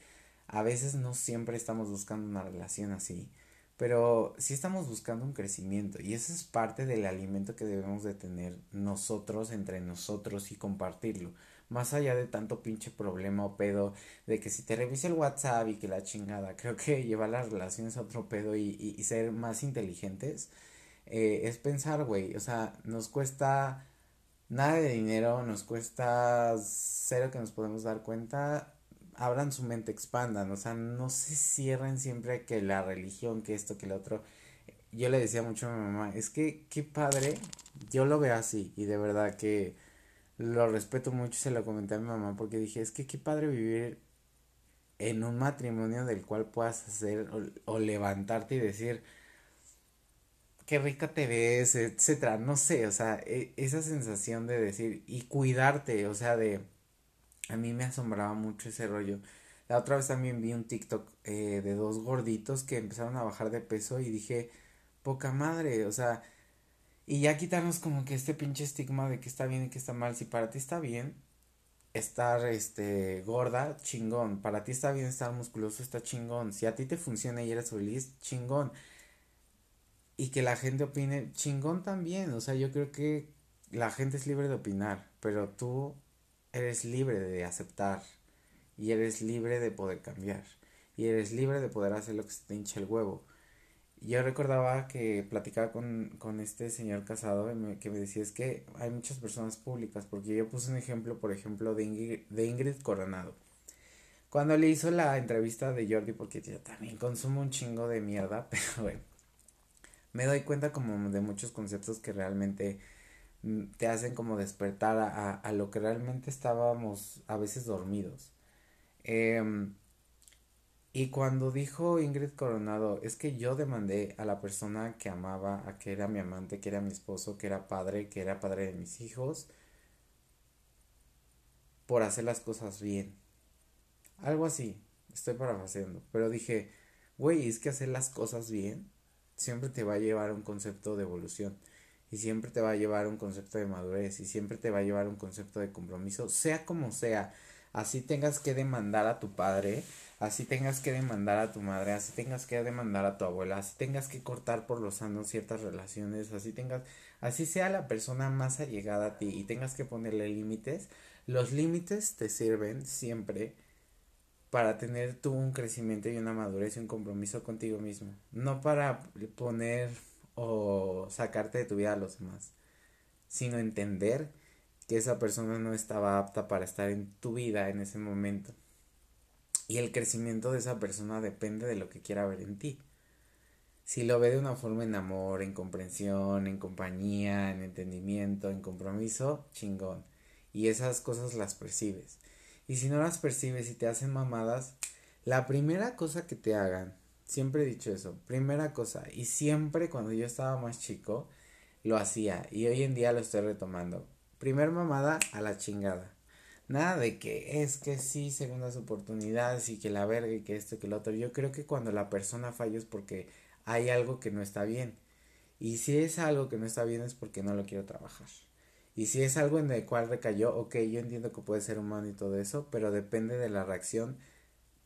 a veces no siempre estamos buscando una relación así, pero sí estamos buscando un crecimiento y eso es parte del alimento que debemos de tener nosotros entre nosotros y compartirlo. Más allá de tanto pinche problema o pedo de que si te revisa el WhatsApp y que la chingada, creo que llevar las relaciones a otro pedo y, y, ser más inteligentes eh, es pensar, güey, o sea, nos cuesta nada de dinero, nos cuesta cero que nos podemos dar cuenta abran su mente, expandan, o sea, no se cierren siempre que la religión, que esto, que lo otro. Yo le decía mucho a mi mamá, es que qué padre, yo lo veo así y de verdad que lo respeto mucho, se lo comenté a mi mamá porque dije, es que qué padre vivir en un matrimonio del cual puedas hacer o, levantarte y decir, qué rica te ves, etcétera, no sé, o sea, e, esa sensación de decir y cuidarte, o sea, de a mí me asombraba mucho ese rollo. La otra vez también vi un TikTok eh, de dos gorditos que empezaron a bajar de peso y dije, poca madre, o sea, y ya quitarnos como que este pinche estigma de que está bien y que está mal. Si para ti está bien estar este gorda, chingón. Para ti está bien estar musculoso, está chingón. Si a ti te funciona y eres feliz, chingón. Y que la gente opine, chingón también. O sea, yo creo que la gente es libre de opinar, pero tú eres libre de aceptar y eres libre de poder cambiar y eres libre de poder hacer lo que se te hinche el huevo. Yo recordaba que platicaba con, con este señor casado que me decía es que hay muchas personas públicas, porque yo puse un ejemplo, por ejemplo, de Ingrid, de Ingrid Coronado. Cuando le hizo la entrevista de Jordi, porque yo también consumo un chingo de mierda, pero bueno, me doy cuenta como de muchos conceptos que realmente Mm, te hacen como despertar a, a, lo que realmente estábamos a veces dormidos. Em, y cuando dijo Ingrid Coronado, es que yo demandé a la persona que amaba, a que era mi amante, que era mi esposo, que era padre, que era padre de mis hijos, por hacer las cosas bien. Algo así, estoy parafraseando. Pero dije, güey, es que hacer las cosas bien siempre te va a llevar a un concepto de evolución y siempre te va a llevar un concepto de madurez y siempre te va a llevar un concepto de compromiso, sea como sea, así tengas que demandar a tu padre, así tengas que demandar a tu madre, así tengas que demandar a tu abuela, así tengas que cortar por los sanos ciertas relaciones, así tengas, así sea la persona más allegada a ti y tengas que ponerle límites, los límites te sirven siempre para tener tú un crecimiento y una madurez y un compromiso contigo mismo, no para poner o sacarte de tu vida a los demás, sino entender que esa persona no estaba apta para estar en tu vida en ese momento. Y el crecimiento de esa persona depende de lo que quiera ver en ti. Si lo ve de una forma en amor, en comprensión, en compañía, en entendimiento, en compromiso, chingón. Y esas cosas las percibes. Y si no las percibes y te hacen mamadas, la primera cosa que te hagan Siempre he dicho eso. Primera cosa, y siempre cuando yo estaba más chico, lo hacía. Y hoy en día lo estoy retomando. Primer mamada a la chingada. Nada de que es que sí, segundas oportunidades y que la verga y que esto y que lo otro. Yo creo que cuando la persona falla es porque hay algo que no está bien. Y si es algo que no está bien es porque no lo quiero trabajar. Y si es algo en el cual recayó, ok, yo entiendo que puede ser humano y todo eso, pero depende de la reacción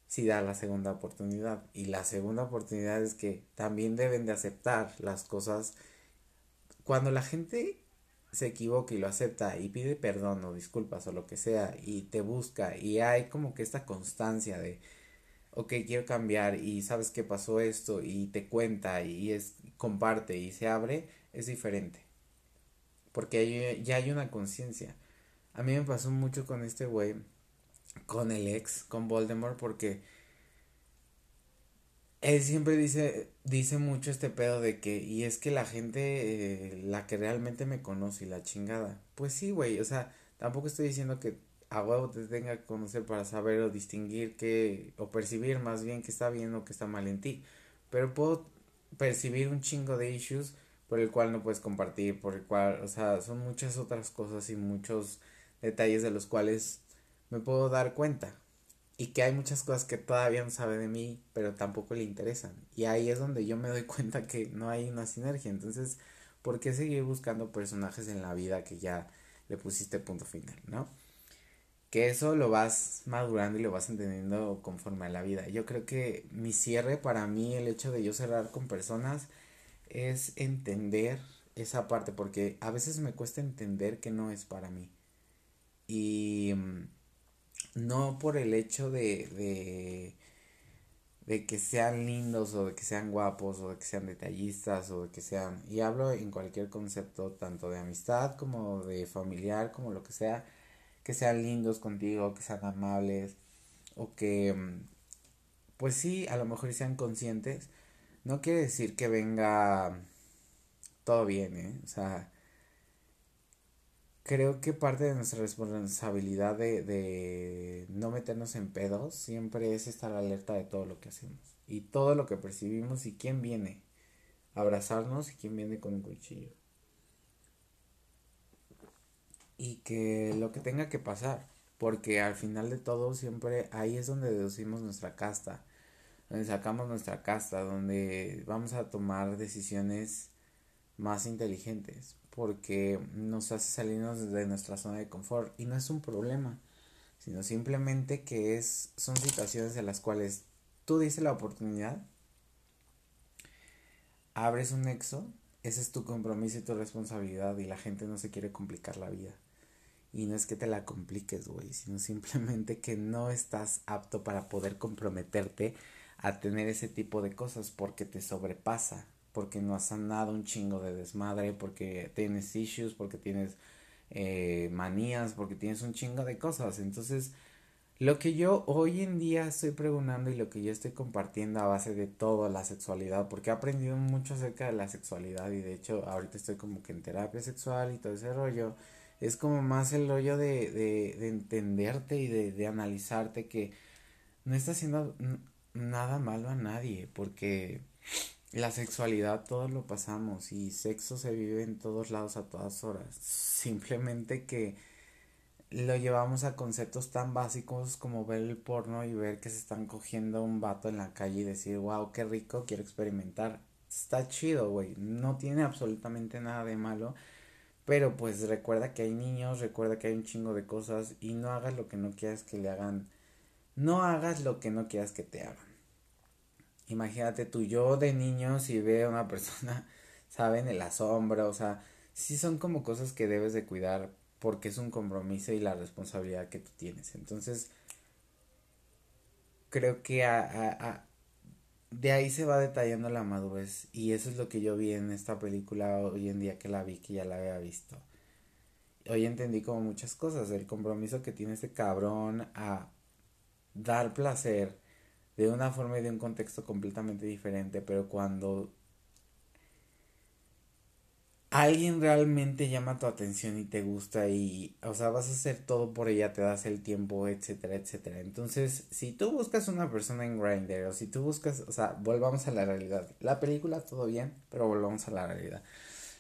si da la segunda oportunidad. Y la segunda oportunidad es que también deben de aceptar las cosas. Cuando la gente se equivoca y lo acepta y pide perdón o disculpas o lo que sea y te busca y hay como que esta constancia de ok quiero cambiar y sabes que pasó esto y te cuenta y es comparte y se abre es diferente. Porque ya hay una conciencia. A mí me pasó mucho con este güey con el ex con Voldemort porque él siempre dice, dice mucho este pedo de que, y es que la gente, eh, la que realmente me conoce y la chingada. Pues sí, güey, o sea, tampoco estoy diciendo que a huevo te tenga que conocer para saber o distinguir que, o percibir más bien que está bien o que está mal en ti. Pero puedo percibir un chingo de issues por el cual no puedes compartir, por el cual, o sea, son muchas otras cosas y muchos detalles de los cuales me puedo dar cuenta y que hay muchas cosas que todavía no sabe de mí, pero tampoco le interesan. Y ahí es donde yo me doy cuenta que no hay una sinergia. Entonces, ¿por qué seguir buscando personajes en la vida que ya le pusiste punto final, no? Que eso lo vas madurando y lo vas entendiendo conforme a la vida. Yo creo que mi cierre para mí, el hecho de yo cerrar con personas, es entender esa parte, porque a veces me cuesta entender que no es para mí. Y mm, no por el hecho de, de, que sean lindos o de que sean guapos o de que sean detallistas o de que sean, y hablo en cualquier concepto, tanto de amistad como de familiar, como lo que sea, que sean lindos contigo, que sean amables o que, pues sí, a lo mejor sean conscientes, no quiere decir que venga todo bien, ¿eh? O sea, creo que parte de nuestra responsabilidad de, de, no meternos en pedos siempre es estar alerta de todo lo que hacemos y todo lo que percibimos y quién viene a abrazarnos y quién viene con un cuchillo. Y que lo que tenga que pasar, porque al final de todo siempre ahí es donde deducimos nuestra casta, donde sacamos nuestra casta, donde vamos a tomar decisiones más inteligentes, porque nos hace salirnos de nuestra zona de confort y no es un problema, sino simplemente que es son situaciones de las cuales tú dices la oportunidad, abres un nexo, ese es tu compromiso y tu responsabilidad y la gente no se quiere complicar la vida. Y no es que te la compliques, güey, sino simplemente que no estás apto para poder comprometerte a tener ese tipo de cosas porque te sobrepasa porque no has sanado un chingo de desmadre, porque tienes issues, porque tienes eh, manías, porque tienes un chingo de cosas. Entonces, lo que yo hoy en día estoy preguntando y lo que yo estoy compartiendo a base de toda la sexualidad, porque he aprendido mucho acerca de la sexualidad y de hecho ahorita estoy como que en terapia sexual y todo ese rollo, es como más el rollo de, de, de entenderte y de, de analizarte que no está haciendo nada malo a nadie, porque la sexualidad todos lo pasamos y sexo se vive en todos lados a todas horas. Simplemente que lo llevamos a conceptos tan básicos como ver el porno y ver que se están cogiendo un vato en la calle y decir, wow, qué rico, quiero experimentar. Está chido, güey. No tiene absolutamente nada de malo. Pero pues recuerda que hay niños, recuerda que hay un chingo de cosas y no hagas lo que no quieras que le hagan. No hagas lo que no quieras que te hagan. Imagínate tú, yo de niño si veo a una persona, saben, el asombro, o sea, sí son como cosas que debes de cuidar porque es un compromiso y la responsabilidad que tú tienes. Entonces, creo que a, a, de ahí se va detallando la madurez y eso es lo que yo vi en esta película hoy en día que la vi, que ya la había visto. Hoy entendí como muchas cosas, el compromiso que tiene este cabrón a dar placer, de una forma y de un contexto completamente diferente, pero cuando alguien realmente llama tu atención y te gusta y, o sea, vas a hacer todo por ella, te das el tiempo, etcétera, etcétera. Entonces, si tú buscas una persona en Grindr o si tú buscas, o sea, volvamos a la realidad. La película todo bien, pero volvamos a la realidad.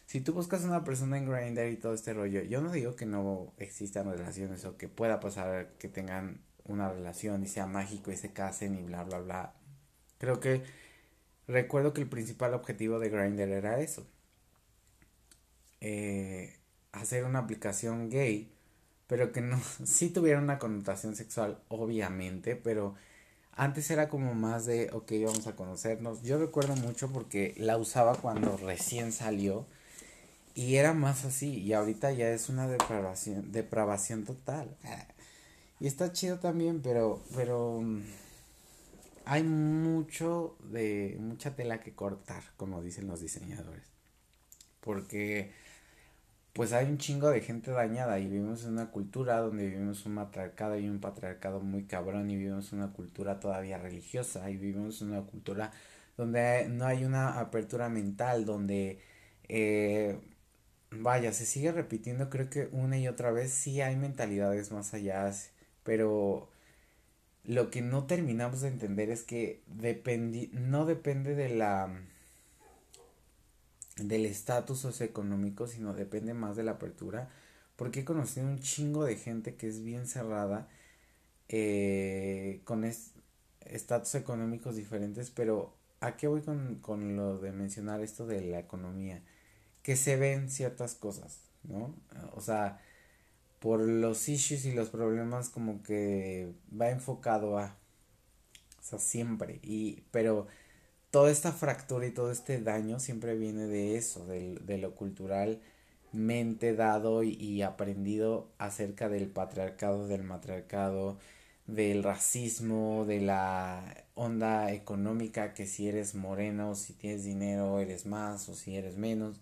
Si tú buscas una persona en Grindr y todo este rollo, yo no digo que no existan relaciones o que pueda pasar que tengan una relación y sea mágico y se casen y bla, bla, bla. Creo que recuerdo que el principal objetivo de Grindr era eso. Eh, hacer una aplicación gay, pero que no, sí tuviera una connotación sexual, obviamente, pero antes era como más de, ok, vamos a conocernos. Yo recuerdo mucho porque la usaba cuando recién salió Y era más así, y ahorita ya es una depravación, depravación total. Y está chido también, pero, pero mm, hay mucho de, mucha tela que cortar, como dicen los diseñadores. Porque, pues hay un chingo de gente dañada y vivimos en una cultura donde vivimos un matriarcado y un patriarcado muy cabrón y vivimos una cultura todavía religiosa y vivimos en una cultura donde no hay una apertura mental, donde eh, vaya, se sigue repitiendo, creo que una y otra vez sí hay mentalidades más allá, pero lo que no terminamos de entender es que dependi no depende de la del estatus socioeconómico, sino depende más de la apertura, porque he conocido un chingo de gente que es bien cerrada, eh, con estatus económicos diferentes, pero ¿a qué voy con, con lo de mencionar esto de la economía? Que se ven ciertas cosas, ¿no? O sea, por los issues y los problemas como que va enfocado a, o sea, siempre, y, pero toda esta fractura y todo este daño siempre viene de eso, de, de lo culturalmente dado y, aprendido acerca del patriarcado, del matriarcado, del racismo, de la onda económica, que si eres moreno, si tienes dinero, eres más o si eres menos.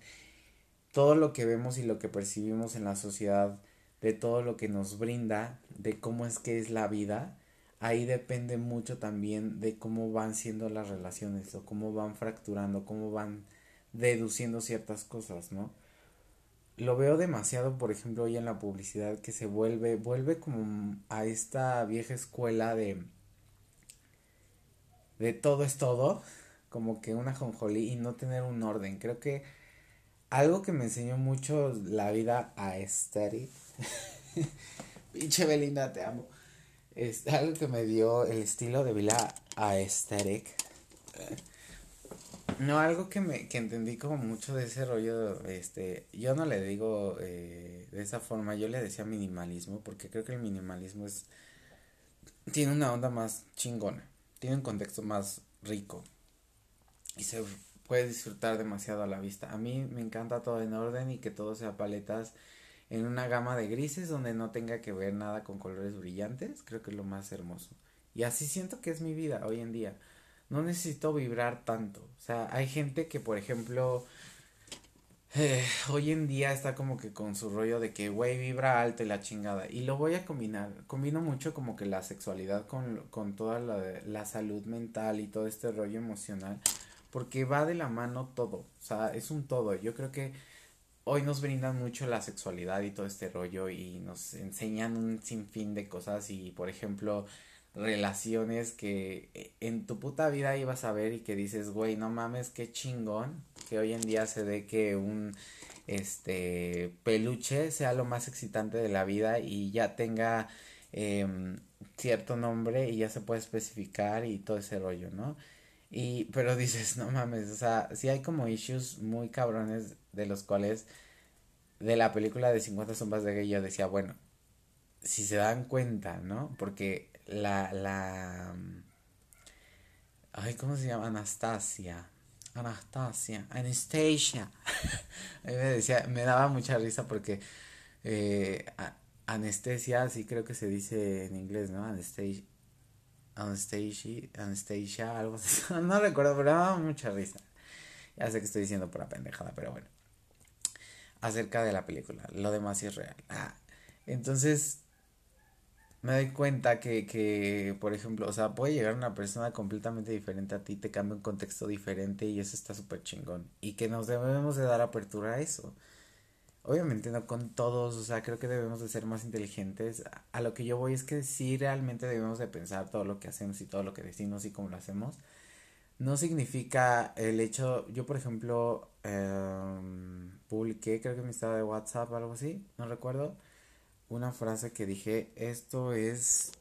Todo lo que vemos y lo que percibimos en la sociedad, de todo lo que nos brinda, de cómo es que es la vida, ahí depende mucho también de cómo van siendo las relaciones o cómo van fracturando, cómo van deduciendo ciertas cosas, ¿no? lo veo demasiado, por ejemplo, hoy en la publicidad que se vuelve, vuelve como a esta vieja escuela de, de todo es todo, como que una jonjolí y no tener un orden. Creo que algo que me enseñó mucho la vida a aesthetic, pinche Belinda, te amo, es algo que me dio el estilo de vida aesthetic no, algo que me que entendí como mucho de ese rollo, este, yo no le digo eh, de esa forma, yo le decía minimalismo, porque creo que el minimalismo es, tiene una onda más chingona, tiene un contexto más rico y se puede disfrutar demasiado a la vista. A mí me encanta todo en orden y que todo sea paletas en una gama de grises donde no tenga que ver nada con colores brillantes, creo que es lo más hermoso. Y así siento que es mi vida hoy en día no necesito vibrar tanto. O sea, hay gente que, por ejemplo, eh, hoy en día está como que con su rollo de que, güey, vibra alto y la chingada. Y lo voy a combinar. Combino mucho como que la sexualidad con, con toda la, la salud mental y todo este rollo emocional. Porque va de la mano todo. O sea, es un todo. Yo creo que hoy nos brindan mucho la sexualidad y todo este rollo y nos enseñan un sinfín de cosas y, por ejemplo, relaciones que eh, en tu puta vida ibas a ver y que dices, güey, no mames, qué chingón que hoy en día se ve que un este peluche sea lo más excitante de la vida y ya tenga em, cierto nombre y ya se puede especificar y todo ese rollo, ¿no? Y, pero dices, no mames, o sea, sí hay como issues muy cabrones de los cuales de la película de 50 sombras de gay yo decía, bueno, si se dan cuenta, ¿no? Porque la, la, ay, ¿cómo se llama? Anastasia. Anastasia, Anastasia. a mí me decía, me daba mucha risa porque eh, anestesia, sí creo que se dice en inglés, ¿no? Anastasia, Anastasia, Anastasia, algo así. no recuerdo, pero me daba mucha risa. Ya sé que estoy diciendo por la pendejada, pero bueno. Acerca de la película, lo demás es real. Ah, entonces, me doy cuenta que, que, por ejemplo, o sea, puede llegar una persona completamente diferente a ti, te cambia un contexto diferente y eso está súper chingón. Y que nos debemos de dar apertura a eso. Obviamente no con todos, o sea, creo que debemos de ser más inteligentes. A lo que yo voy es que sí realmente debemos de pensar todo lo que hacemos y todo lo que decimos y cómo lo hacemos. No significa el hecho, yo por ejemplo, eh, publiqué, creo que en mi estado de WhatsApp o algo así, no recuerdo una frase que dije, esto es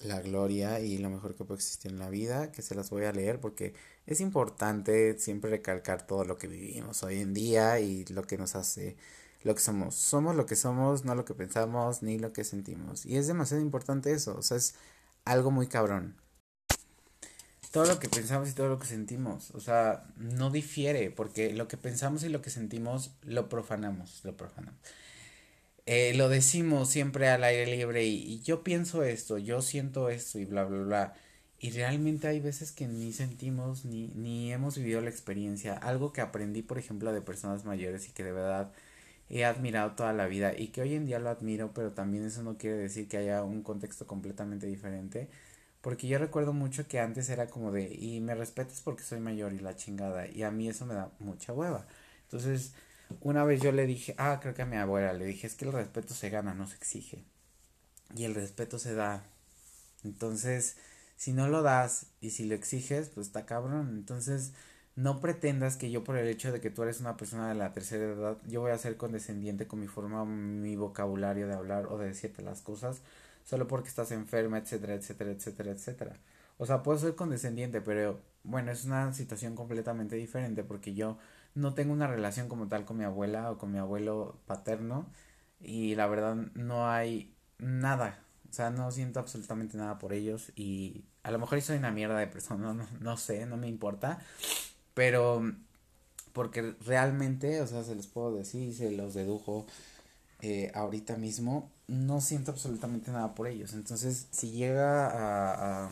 la gloria y lo mejor que puede existir en la vida, que se las voy a leer porque es importante siempre recalcar todo lo que vivimos hoy en día y lo que nos hace lo que somos. Somos lo que somos, no lo que pensamos ni lo que sentimos. Y es demasiado importante eso, o sea, es algo muy cabrón. todo lo que pensamos y todo lo que sentimos. O sea, no difiere, porque lo que pensamos y lo que sentimos lo profanamos, lo profanamos. Eh, lo decimos siempre al aire libre y, y, yo pienso esto, yo siento esto y bla, bla, bla. Y realmente hay veces que ni sentimos ni, ni hemos vivido la experiencia. Algo que aprendí, por ejemplo, de personas mayores y que de verdad he admirado toda la vida y que hoy en día lo admiro, pero también eso no quiere decir que haya un contexto completamente diferente. Porque yo recuerdo mucho que antes era como de, y me respetas porque soy mayor y la chingada, y a mí eso me da mucha hueva. Entonces, una vez yo le dije, ah, creo que a mi abuela, le dije, es que el respeto se gana, no se exige. Y el respeto se da. Entonces, si no lo das y si lo exiges, pues está cabrón. Entonces, no pretendas que yo por el hecho de que tú eres una persona de la tercera edad, yo voy a ser condescendiente con mi forma, mi vocabulario de hablar o de decirte las cosas, solo porque estás enferma, etcétera, etcétera, etcétera, etcétera. O sea, puedo ser condescendiente, pero bueno, es una situación completamente diferente porque yo no tengo una relación como tal con mi abuela o con mi abuelo paterno y la verdad no hay nada, o sea, no siento absolutamente nada por ellos y a lo mejor soy una mierda de persona, no, no sé, no me importa, pero porque realmente, o sea, se les puedo decir, se los dedujo eh, ahorita mismo, no siento absolutamente nada por ellos. Entonces, si llega a, a,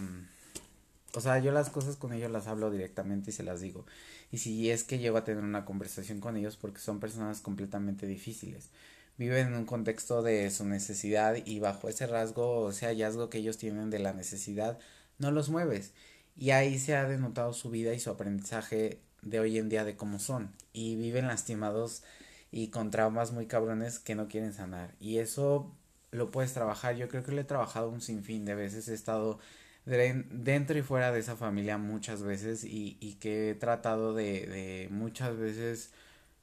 O sea, yo las cosas con ellos las hablo directamente y se las digo. Y si es que llego a tener una conversación con ellos porque son personas completamente difíciles. Viven en un contexto de su necesidad y bajo ese rasgo, o ese hallazgo que ellos tienen de la necesidad, no los mueves. Y ahí se ha denotado su vida y su aprendizaje de hoy en día de cómo son. Y viven lastimados y con traumas muy cabrones que no quieren sanar. Y eso lo puedes trabajar. Yo creo que lo he trabajado un sinfín de veces. He estado dentro y fuera de esa familia muchas veces y, y que he tratado de, de muchas veces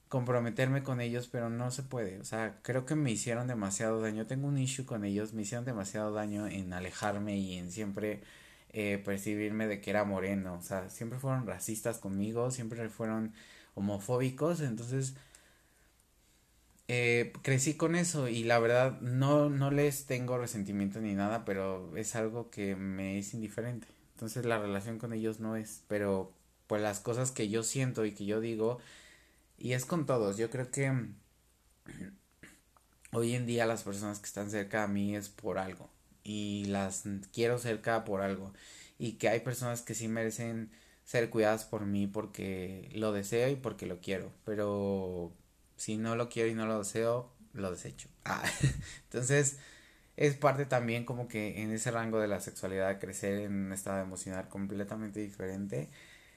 comprometerme con ellos, pero no se puede. O sea, creo que me hicieron demasiado daño. Tengo un issue con ellos, me hicieron demasiado daño en alejarme y en siempre eh, percibirme de que era moreno. O sea, siempre fueron racistas conmigo, siempre fueron homofóbicos. Entonces, eh, crecí con eso y la verdad no, no les tengo resentimiento ni nada, pero es algo que me es indiferente. Entonces la relación con ellos no es, pero pues las cosas que yo siento y que yo digo, y es con todos, yo creo que hoy en día las personas que están cerca a mí es por algo y las quiero cerca por algo y que hay personas que sí merecen ser cuidadas por mí porque lo deseo y porque lo quiero, pero si no lo quiero y no lo deseo, lo desecho. Ah, entonces es parte también como que en ese rango de la sexualidad crecer en un estado emocional completamente diferente.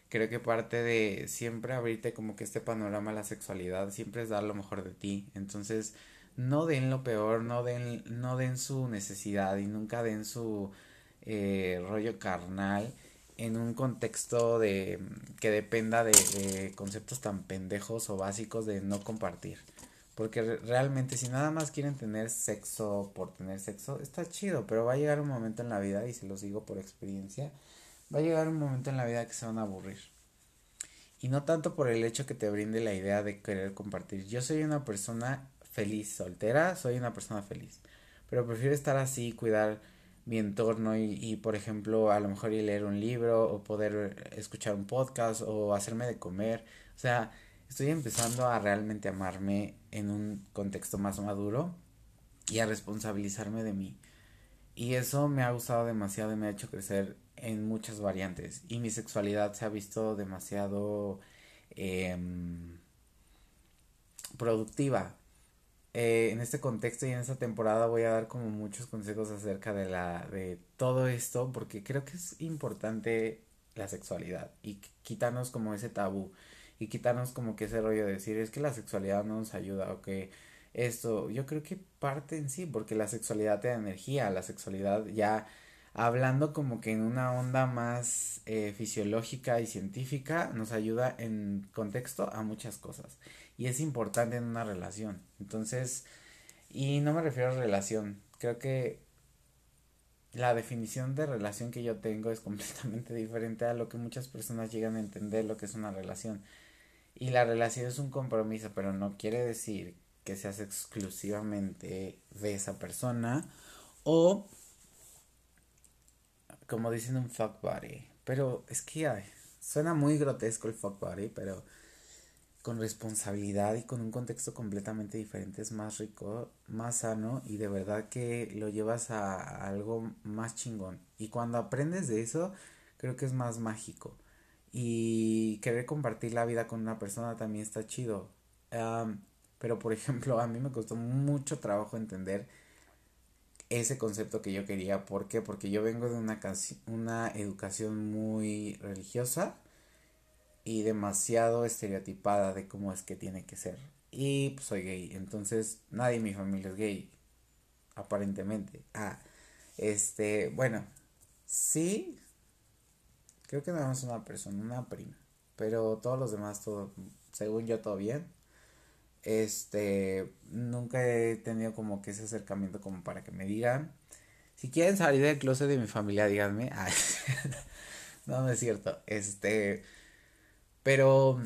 Creo que parte de siempre abrirte como que este panorama a la sexualidad siempre es dar lo mejor de ti. Entonces, no den lo peor, no den, no den su necesidad y nunca den su eh, rollo carnal en un contexto de que dependa de, conceptos tan pendejos o básicos de no compartir. Porque realmente si nada más quieren tener sexo por tener sexo, está chido, pero va a llegar un momento en la vida, y se los digo por experiencia, va a llegar un momento en la vida que se van a aburrir. Y no tanto por el hecho que te brinde la idea de querer compartir. Yo soy una persona feliz, soltera, soy una persona feliz. Pero prefiero estar así, cuidar mi entorno y, y, por ejemplo a lo mejor ir leer un libro o poder escuchar un podcast o hacerme de comer. O sea, estoy empezando a realmente amarme en un contexto más maduro y a responsabilizarme de mí. Y eso me ha gustado demasiado y me ha hecho crecer en muchas variantes. Y mi sexualidad se ha visto demasiado eh, productiva eh, en este contexto y en esta temporada voy a dar como muchos consejos acerca de la de todo esto porque creo que es importante la sexualidad y quitarnos como ese tabú y quitarnos como que ese rollo de decir es que la sexualidad no nos ayuda o que esto yo creo que parte en sí porque la sexualidad te da energía la sexualidad ya hablando como que en una onda más eh, fisiológica y científica nos ayuda en contexto a muchas cosas y es importante en una relación. Entonces, y no me refiero a relación, creo que la definición de relación que yo tengo es completamente diferente a lo que muchas personas llegan a entender lo que es una relación. Y la relación es un compromiso, pero no quiere decir que seas exclusivamente de esa persona o como dicen un fuck buddy pero es que suena muy grotesco el fuck body, pero con responsabilidad y con un contexto completamente diferente es más rico, más sano y de verdad que lo llevas a, algo más chingón. Y cuando aprendes de eso, creo que es más mágico. Y querer compartir la vida con una persona también está chido. pero por ejemplo, a mí me costó mucho trabajo entender ese concepto que yo quería. ¿Por qué? Porque yo vengo de una, una educación muy religiosa y demasiado estereotipada de cómo es que tiene que ser. Y pues, soy gay, entonces nadie en mi familia es gay, aparentemente. Ah, este, bueno, sí, creo que nada más una persona, una prima, pero todos los demás, todo, según yo, todo bien. Este, nunca he tenido como que ese acercamiento como para que me digan, si quieren salir del closet de mi familia, díganme. no, no es cierto. Este, pero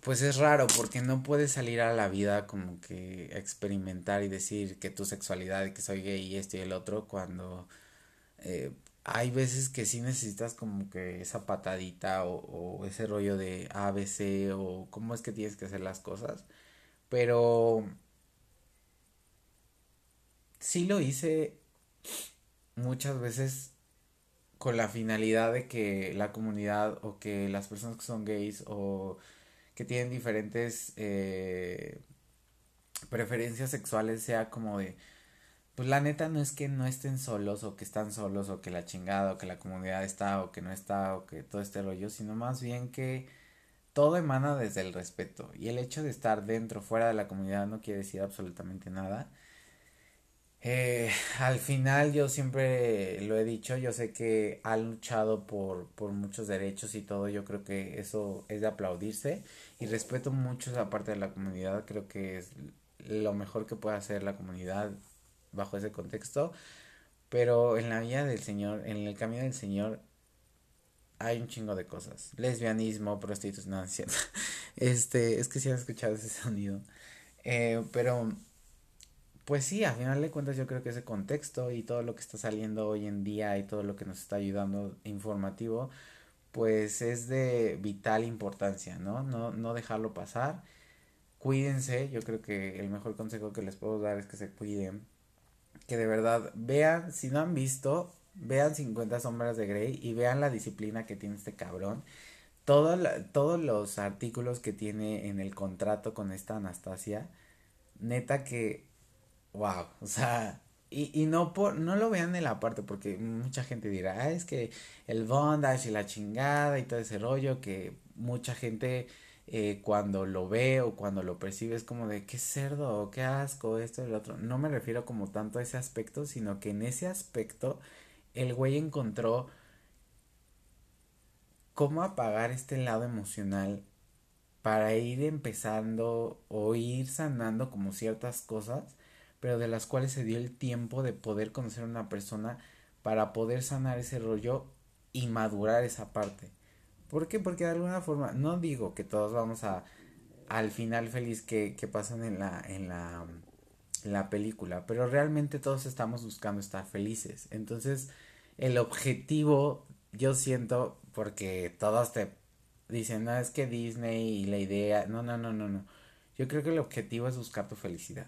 pues es raro porque no puedes salir a la vida como que experimentar y decir que tu sexualidad y que soy gay y esto y el otro cuando eh, hay veces que sí necesitas como que esa patadita o, o, ese rollo de ABC o cómo es que tienes que hacer las cosas. Pero sí lo hice muchas veces con la finalidad de que la comunidad o que las personas que son gays o que tienen diferentes eh, preferencias sexuales sea como de pues la neta no es que no estén solos o que están solos o que la chingada o que la comunidad está o que no está o que todo este rollo sino más bien que todo emana desde el respeto. Y el hecho de estar dentro fuera de la comunidad no quiere decir absolutamente nada eh, al final yo siempre lo he dicho, yo sé que ha luchado por, por muchos derechos y todo, yo creo que eso es de aplaudirse y respeto mucho esa parte de la comunidad, creo que es lo mejor que puede hacer la comunidad bajo ese contexto, pero en la vida del Señor, en el camino del Señor hay un chingo de cosas, lesbianismo, prostitución, no, este, es que si han escuchado ese sonido, eh, pero pues sí, a final de cuentas yo creo que ese contexto y todo lo que está saliendo hoy en día y todo lo que nos está ayudando informativo, pues es de vital importancia, ¿no? No, no dejarlo pasar. Cuídense, yo creo que el mejor consejo que les puedo dar es que se cuiden. Que de verdad vean, si no han visto, vean 50 sombras de Grey y vean la disciplina que tiene este cabrón. Todo todos los artículos que tiene en el contrato con esta Anastasia, neta que wow, o sea, y, y no por, no lo vean en la parte, porque mucha gente dirá, ah, es que el bondage y la chingada y todo ese rollo, que mucha gente eh, cuando lo ve o cuando lo percibe es como de qué cerdo, qué asco, esto y lo otro. No me refiero como tanto a ese aspecto, sino que en ese aspecto el güey encontró cómo apagar este lado emocional para ir empezando o ir sanando como ciertas cosas pero de las cuales se dio el tiempo de poder conocer a una persona para poder sanar ese rollo y madurar esa parte. ¿Por qué? Porque de alguna forma, no digo que todos vamos a al final feliz que, que pasan en la, en la, en la película, pero realmente todos estamos buscando estar felices. Entonces, el objetivo, yo siento, porque todos te dicen, no, es que Disney y la idea, no, no, no, no, no. Yo creo que el objetivo es buscar tu felicidad.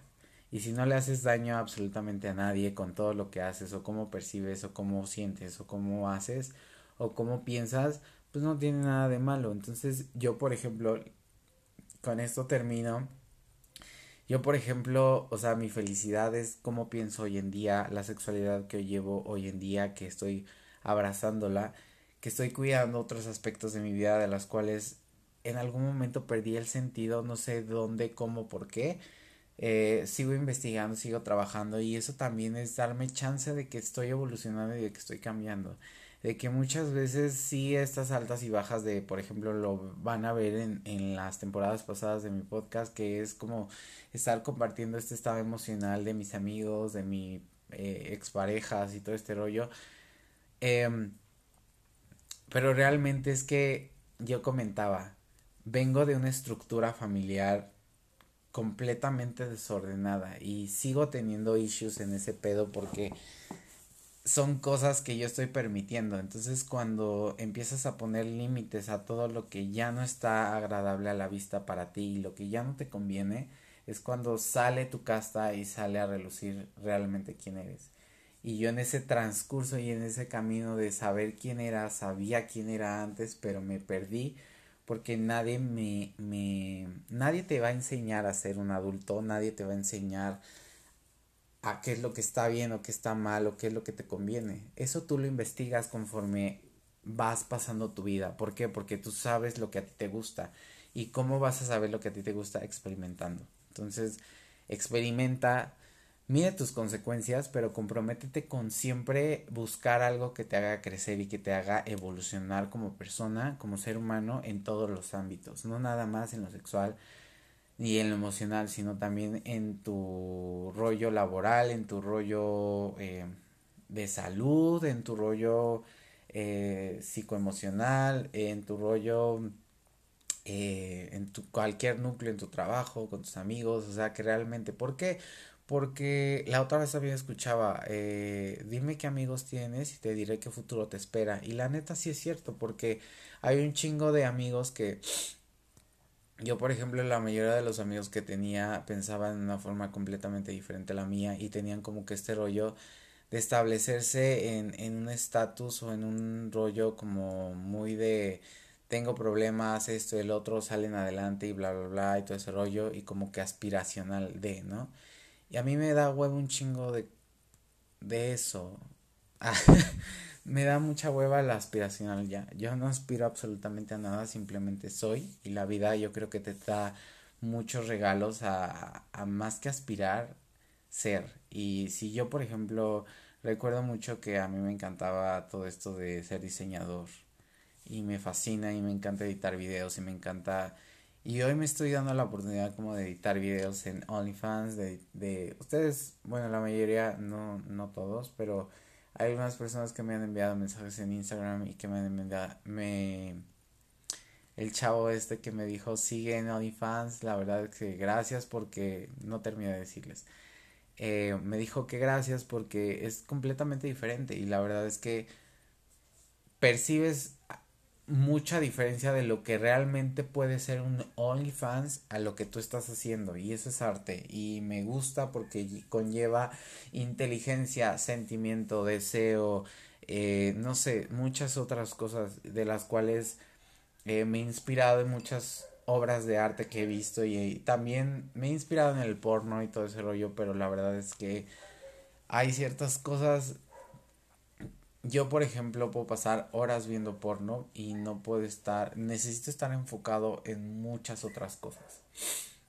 Y si no le haces daño absolutamente a nadie con todo lo que haces o cómo percibes o cómo sientes o cómo haces o cómo piensas, pues no tiene nada de malo. Entonces yo, por ejemplo, con esto termino. Yo, por ejemplo, o sea, mi felicidad es cómo pienso hoy en día, la sexualidad que llevo hoy en día, que estoy abrazándola, que estoy cuidando otros aspectos de mi vida de las cuales en algún momento perdí el sentido, no sé dónde, cómo, por qué, eh, sigo investigando, sigo trabajando y eso también es darme chance de que estoy evolucionando y de que estoy cambiando. De que muchas veces sí estas altas y bajas de, por ejemplo, lo van a ver en, en las temporadas pasadas de mi podcast, que es como estar compartiendo este estado emocional de mis amigos, de mi eh, exparejas y todo este rollo. Em, pero realmente es que yo comentaba, vengo de una estructura familiar completamente desordenada y sigo teniendo issues en ese pedo porque son cosas que yo estoy permitiendo. Entonces cuando empiezas a poner límites a todo lo que ya no está agradable a la vista para ti y lo que ya no te conviene, es cuando sale tu casta y sale a relucir realmente quién eres. Y yo en ese transcurso y en ese camino de saber quién era, sabía quién era antes, pero me perdí porque nadie me, me nadie te va a enseñar a ser un adulto, nadie te va a enseñar a qué es lo que está bien o qué está mal o qué es lo que te conviene. Eso tú lo investigas conforme vas pasando tu vida. ¿Por qué? Porque tú sabes lo que a ti te gusta. ¿Y cómo vas a saber lo que a ti te gusta? Experimentando. Entonces, experimenta, mide tus consecuencias, pero comprométete con siempre buscar algo que te haga crecer y que te haga evolucionar como persona, como ser humano en todos los ámbitos, no nada más en lo sexual, y en lo emocional, sino también en tu rollo laboral, en tu rollo eh, de salud, en tu rollo eh, psicoemocional, en tu rollo, eh, en tu cualquier núcleo, en tu trabajo, con tus amigos, o sea que realmente, ¿por qué? Porque la otra vez había escuchaba, eh, dime qué amigos tienes y te diré qué futuro te espera. Y la neta sí es cierto, porque hay un chingo de amigos que yo, por ejemplo, la mayoría de los amigos que tenía pensaban de una forma completamente diferente a la mía y tenían como que este rollo de establecerse en, en un estatus o en un rollo como muy de tengo problemas, esto el otro, salen adelante y bla, bla, bla, y todo ese rollo, y como que aspiracional de, ¿no? Y a mí me da huevo un chingo de, de eso. me da mucha hueva la aspiracional ya. Yo no aspiro absolutamente a nada, simplemente soy. Y la vida yo creo que te da muchos regalos a, a más que aspirar, ser. Y si yo, por ejemplo, recuerdo mucho que a mí me encantaba todo esto de ser diseñador. Y me fascina y me encanta editar videos y me encanta... Y hoy me estoy dando la oportunidad como de editar videos en OnlyFans, de, de ustedes, bueno, la mayoría, no, no todos, pero hay unas personas que me han enviado mensajes en Instagram y que me han enviado, me, el chavo este que me dijo sigue en OnlyFans, la verdad es que gracias porque no terminé de decirles. Eh, me dijo que gracias porque es completamente diferente y la verdad es que percibes mucha diferencia de lo que realmente puede ser un OnlyFans a lo que tú estás haciendo y eso es arte y me gusta porque conlleva inteligencia, sentimiento, deseo, eh, no sé, muchas otras cosas de las cuales eh, me he inspirado en muchas obras de arte que he visto y, y también me he inspirado en el porno y todo ese rollo, pero la verdad es que hay ciertas cosas yo, por ejemplo, puedo pasar horas viendo porno y no puedo estar, necesito estar enfocado en muchas otras cosas.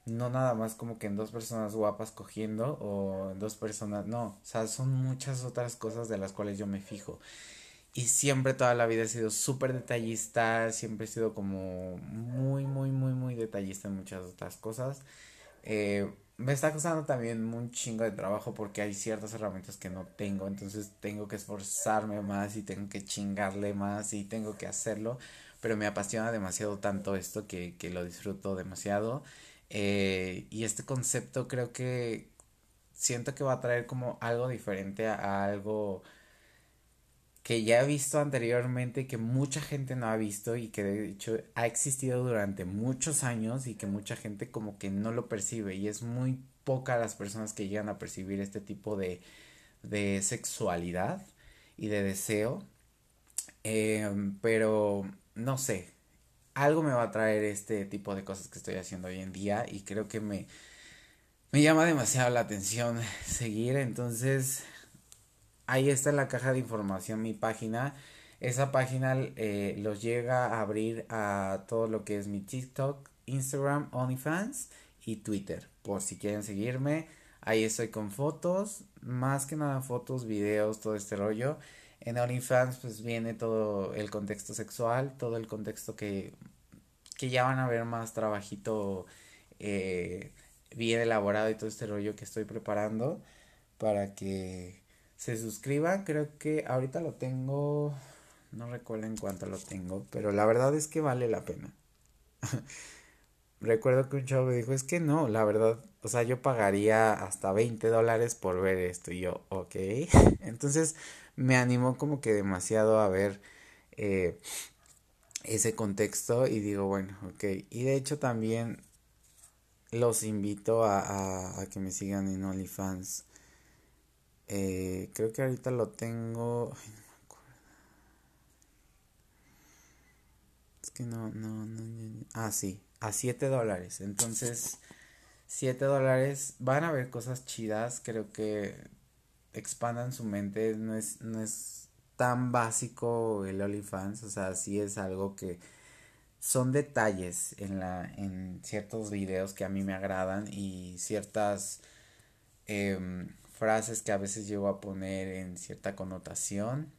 No nada más como que en dos personas guapas cogiendo o en dos personas, no, o sea, son muchas otras cosas de las cuales yo me fijo. Y siempre toda la vida he sido súper detallista, siempre he sido como muy, muy, muy, muy detallista en muchas otras cosas. Eh, me está costando también un chingo de trabajo porque hay ciertas herramientas que no tengo, entonces tengo que esforzarme más y tengo que chingarle más y tengo que hacerlo, pero me apasiona demasiado tanto esto que, que lo disfruto demasiado. Eh, y este concepto creo que siento que va a traer como algo diferente a algo que ya he visto anteriormente, que mucha gente no ha visto y que de hecho ha existido durante muchos años y que mucha gente como que no lo percibe y es muy poca las personas que llegan a percibir este tipo de, de sexualidad y de deseo. Em, pero no sé, algo me va a traer este tipo de cosas que estoy haciendo hoy en día y creo que me, me llama demasiado la atención seguir, entonces ahí está en la caja de información mi página. Esa página eh, los llega a abrir a todo lo que es mi TikTok, Instagram, OnlyFans y Twitter. Por si quieren seguirme, ahí estoy con fotos, más que nada fotos, videos, todo este rollo. En OnlyFans pues viene todo el contexto sexual, todo el contexto que, que ya van a ver más trabajito eh, bien elaborado y todo este rollo que estoy preparando para que se suscriban. Creo que ahorita lo tengo, no recuerdo en cuánto lo tengo, pero la verdad es que vale la pena. Recuerdo que un chavo me dijo, es que no, la verdad, o sea, yo pagaría hasta 20 dólares por ver esto y yo, ok. Entonces me animó como que demasiado a ver eh, ese contexto y digo, bueno, ok. Y de hecho también los invito a, a, que me sigan en OnlyFans. Eh, creo que ahorita lo tengo. Ay, no me acuerdo. Es que no, no, no. Ah, sí, a 7 dólares. Entonces, 7 dólares. Van a ver cosas chidas. Creo que expandan su mente. No es, no es tan básico el OnlyFans. O sea, sí es algo que son detalles en, la, en ciertos videos que a mí me agradan y ciertas em, frases que a veces llego a poner en cierta connotación.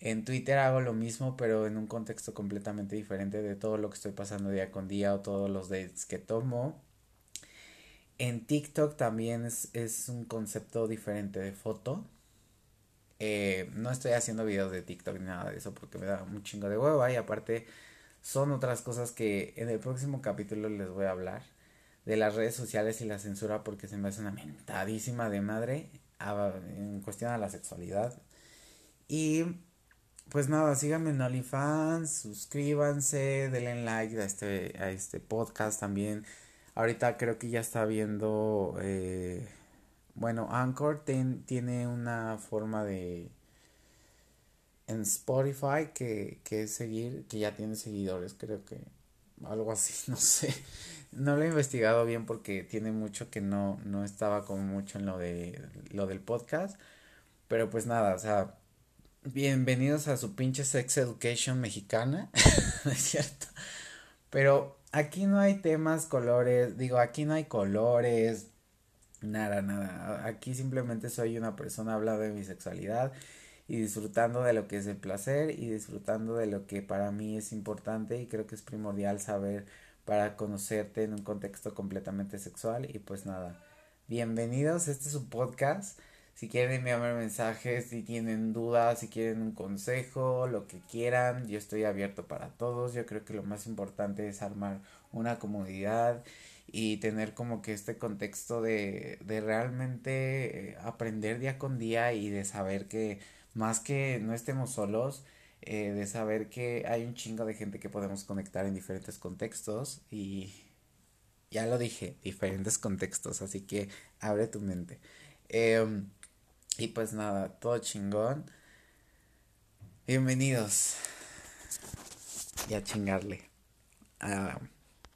En Twitter hago lo mismo, pero en un contexto completamente diferente de todo lo que estoy pasando día con día o todos los dates que tomo. En TikTok también es, un concepto diferente de foto. Eh, no estoy haciendo videos de TikTok ni nada de eso porque me da un chingo de hueva y aparte son otras cosas que en el próximo capítulo les voy a hablar de las redes sociales y la censura porque se me hace una mentadísima de madre en cuestión a la sexualidad. Y pues nada, síganme en OnlyFans, suscríbanse, denle like a este, a este podcast también. Ahorita creo que ya está viendo, eh, bueno, Anchor tiene una forma de en Spotify que, que seguir, que ya tiene seguidores, creo que algo así, no sé. No lo he investigado bien porque tiene mucho que no, no estaba como mucho en lo de lo del podcast. Pero pues nada, o sea, bienvenidos a su pinche sex education mexicana, es cierto? Pero aquí no hay temas, colores, digo, aquí no hay colores, nada, nada. Aquí simplemente soy una persona hablando de mi sexualidad y disfrutando de lo que es el placer y disfrutando de lo que para mí es importante y creo que es primordial saber para conocerte en un contexto completamente sexual y pues nada, bienvenidos, este es su podcast. Si quieren enviarme mensajes, si tienen dudas, si quieren un consejo, lo que quieran, yo estoy abierto para todos. Yo creo que lo más importante es armar una comunidad y tener como que este contexto de, de realmente eh, aprender día con día y de saber que más que no estemos solos, eh, de saber que hay un chingo de gente que podemos conectar en diferentes contextos y ya lo dije, diferentes contextos, así que abre tu mente. Em, y pues nada, todo chingón. Bienvenidos y a chingarle. Ah,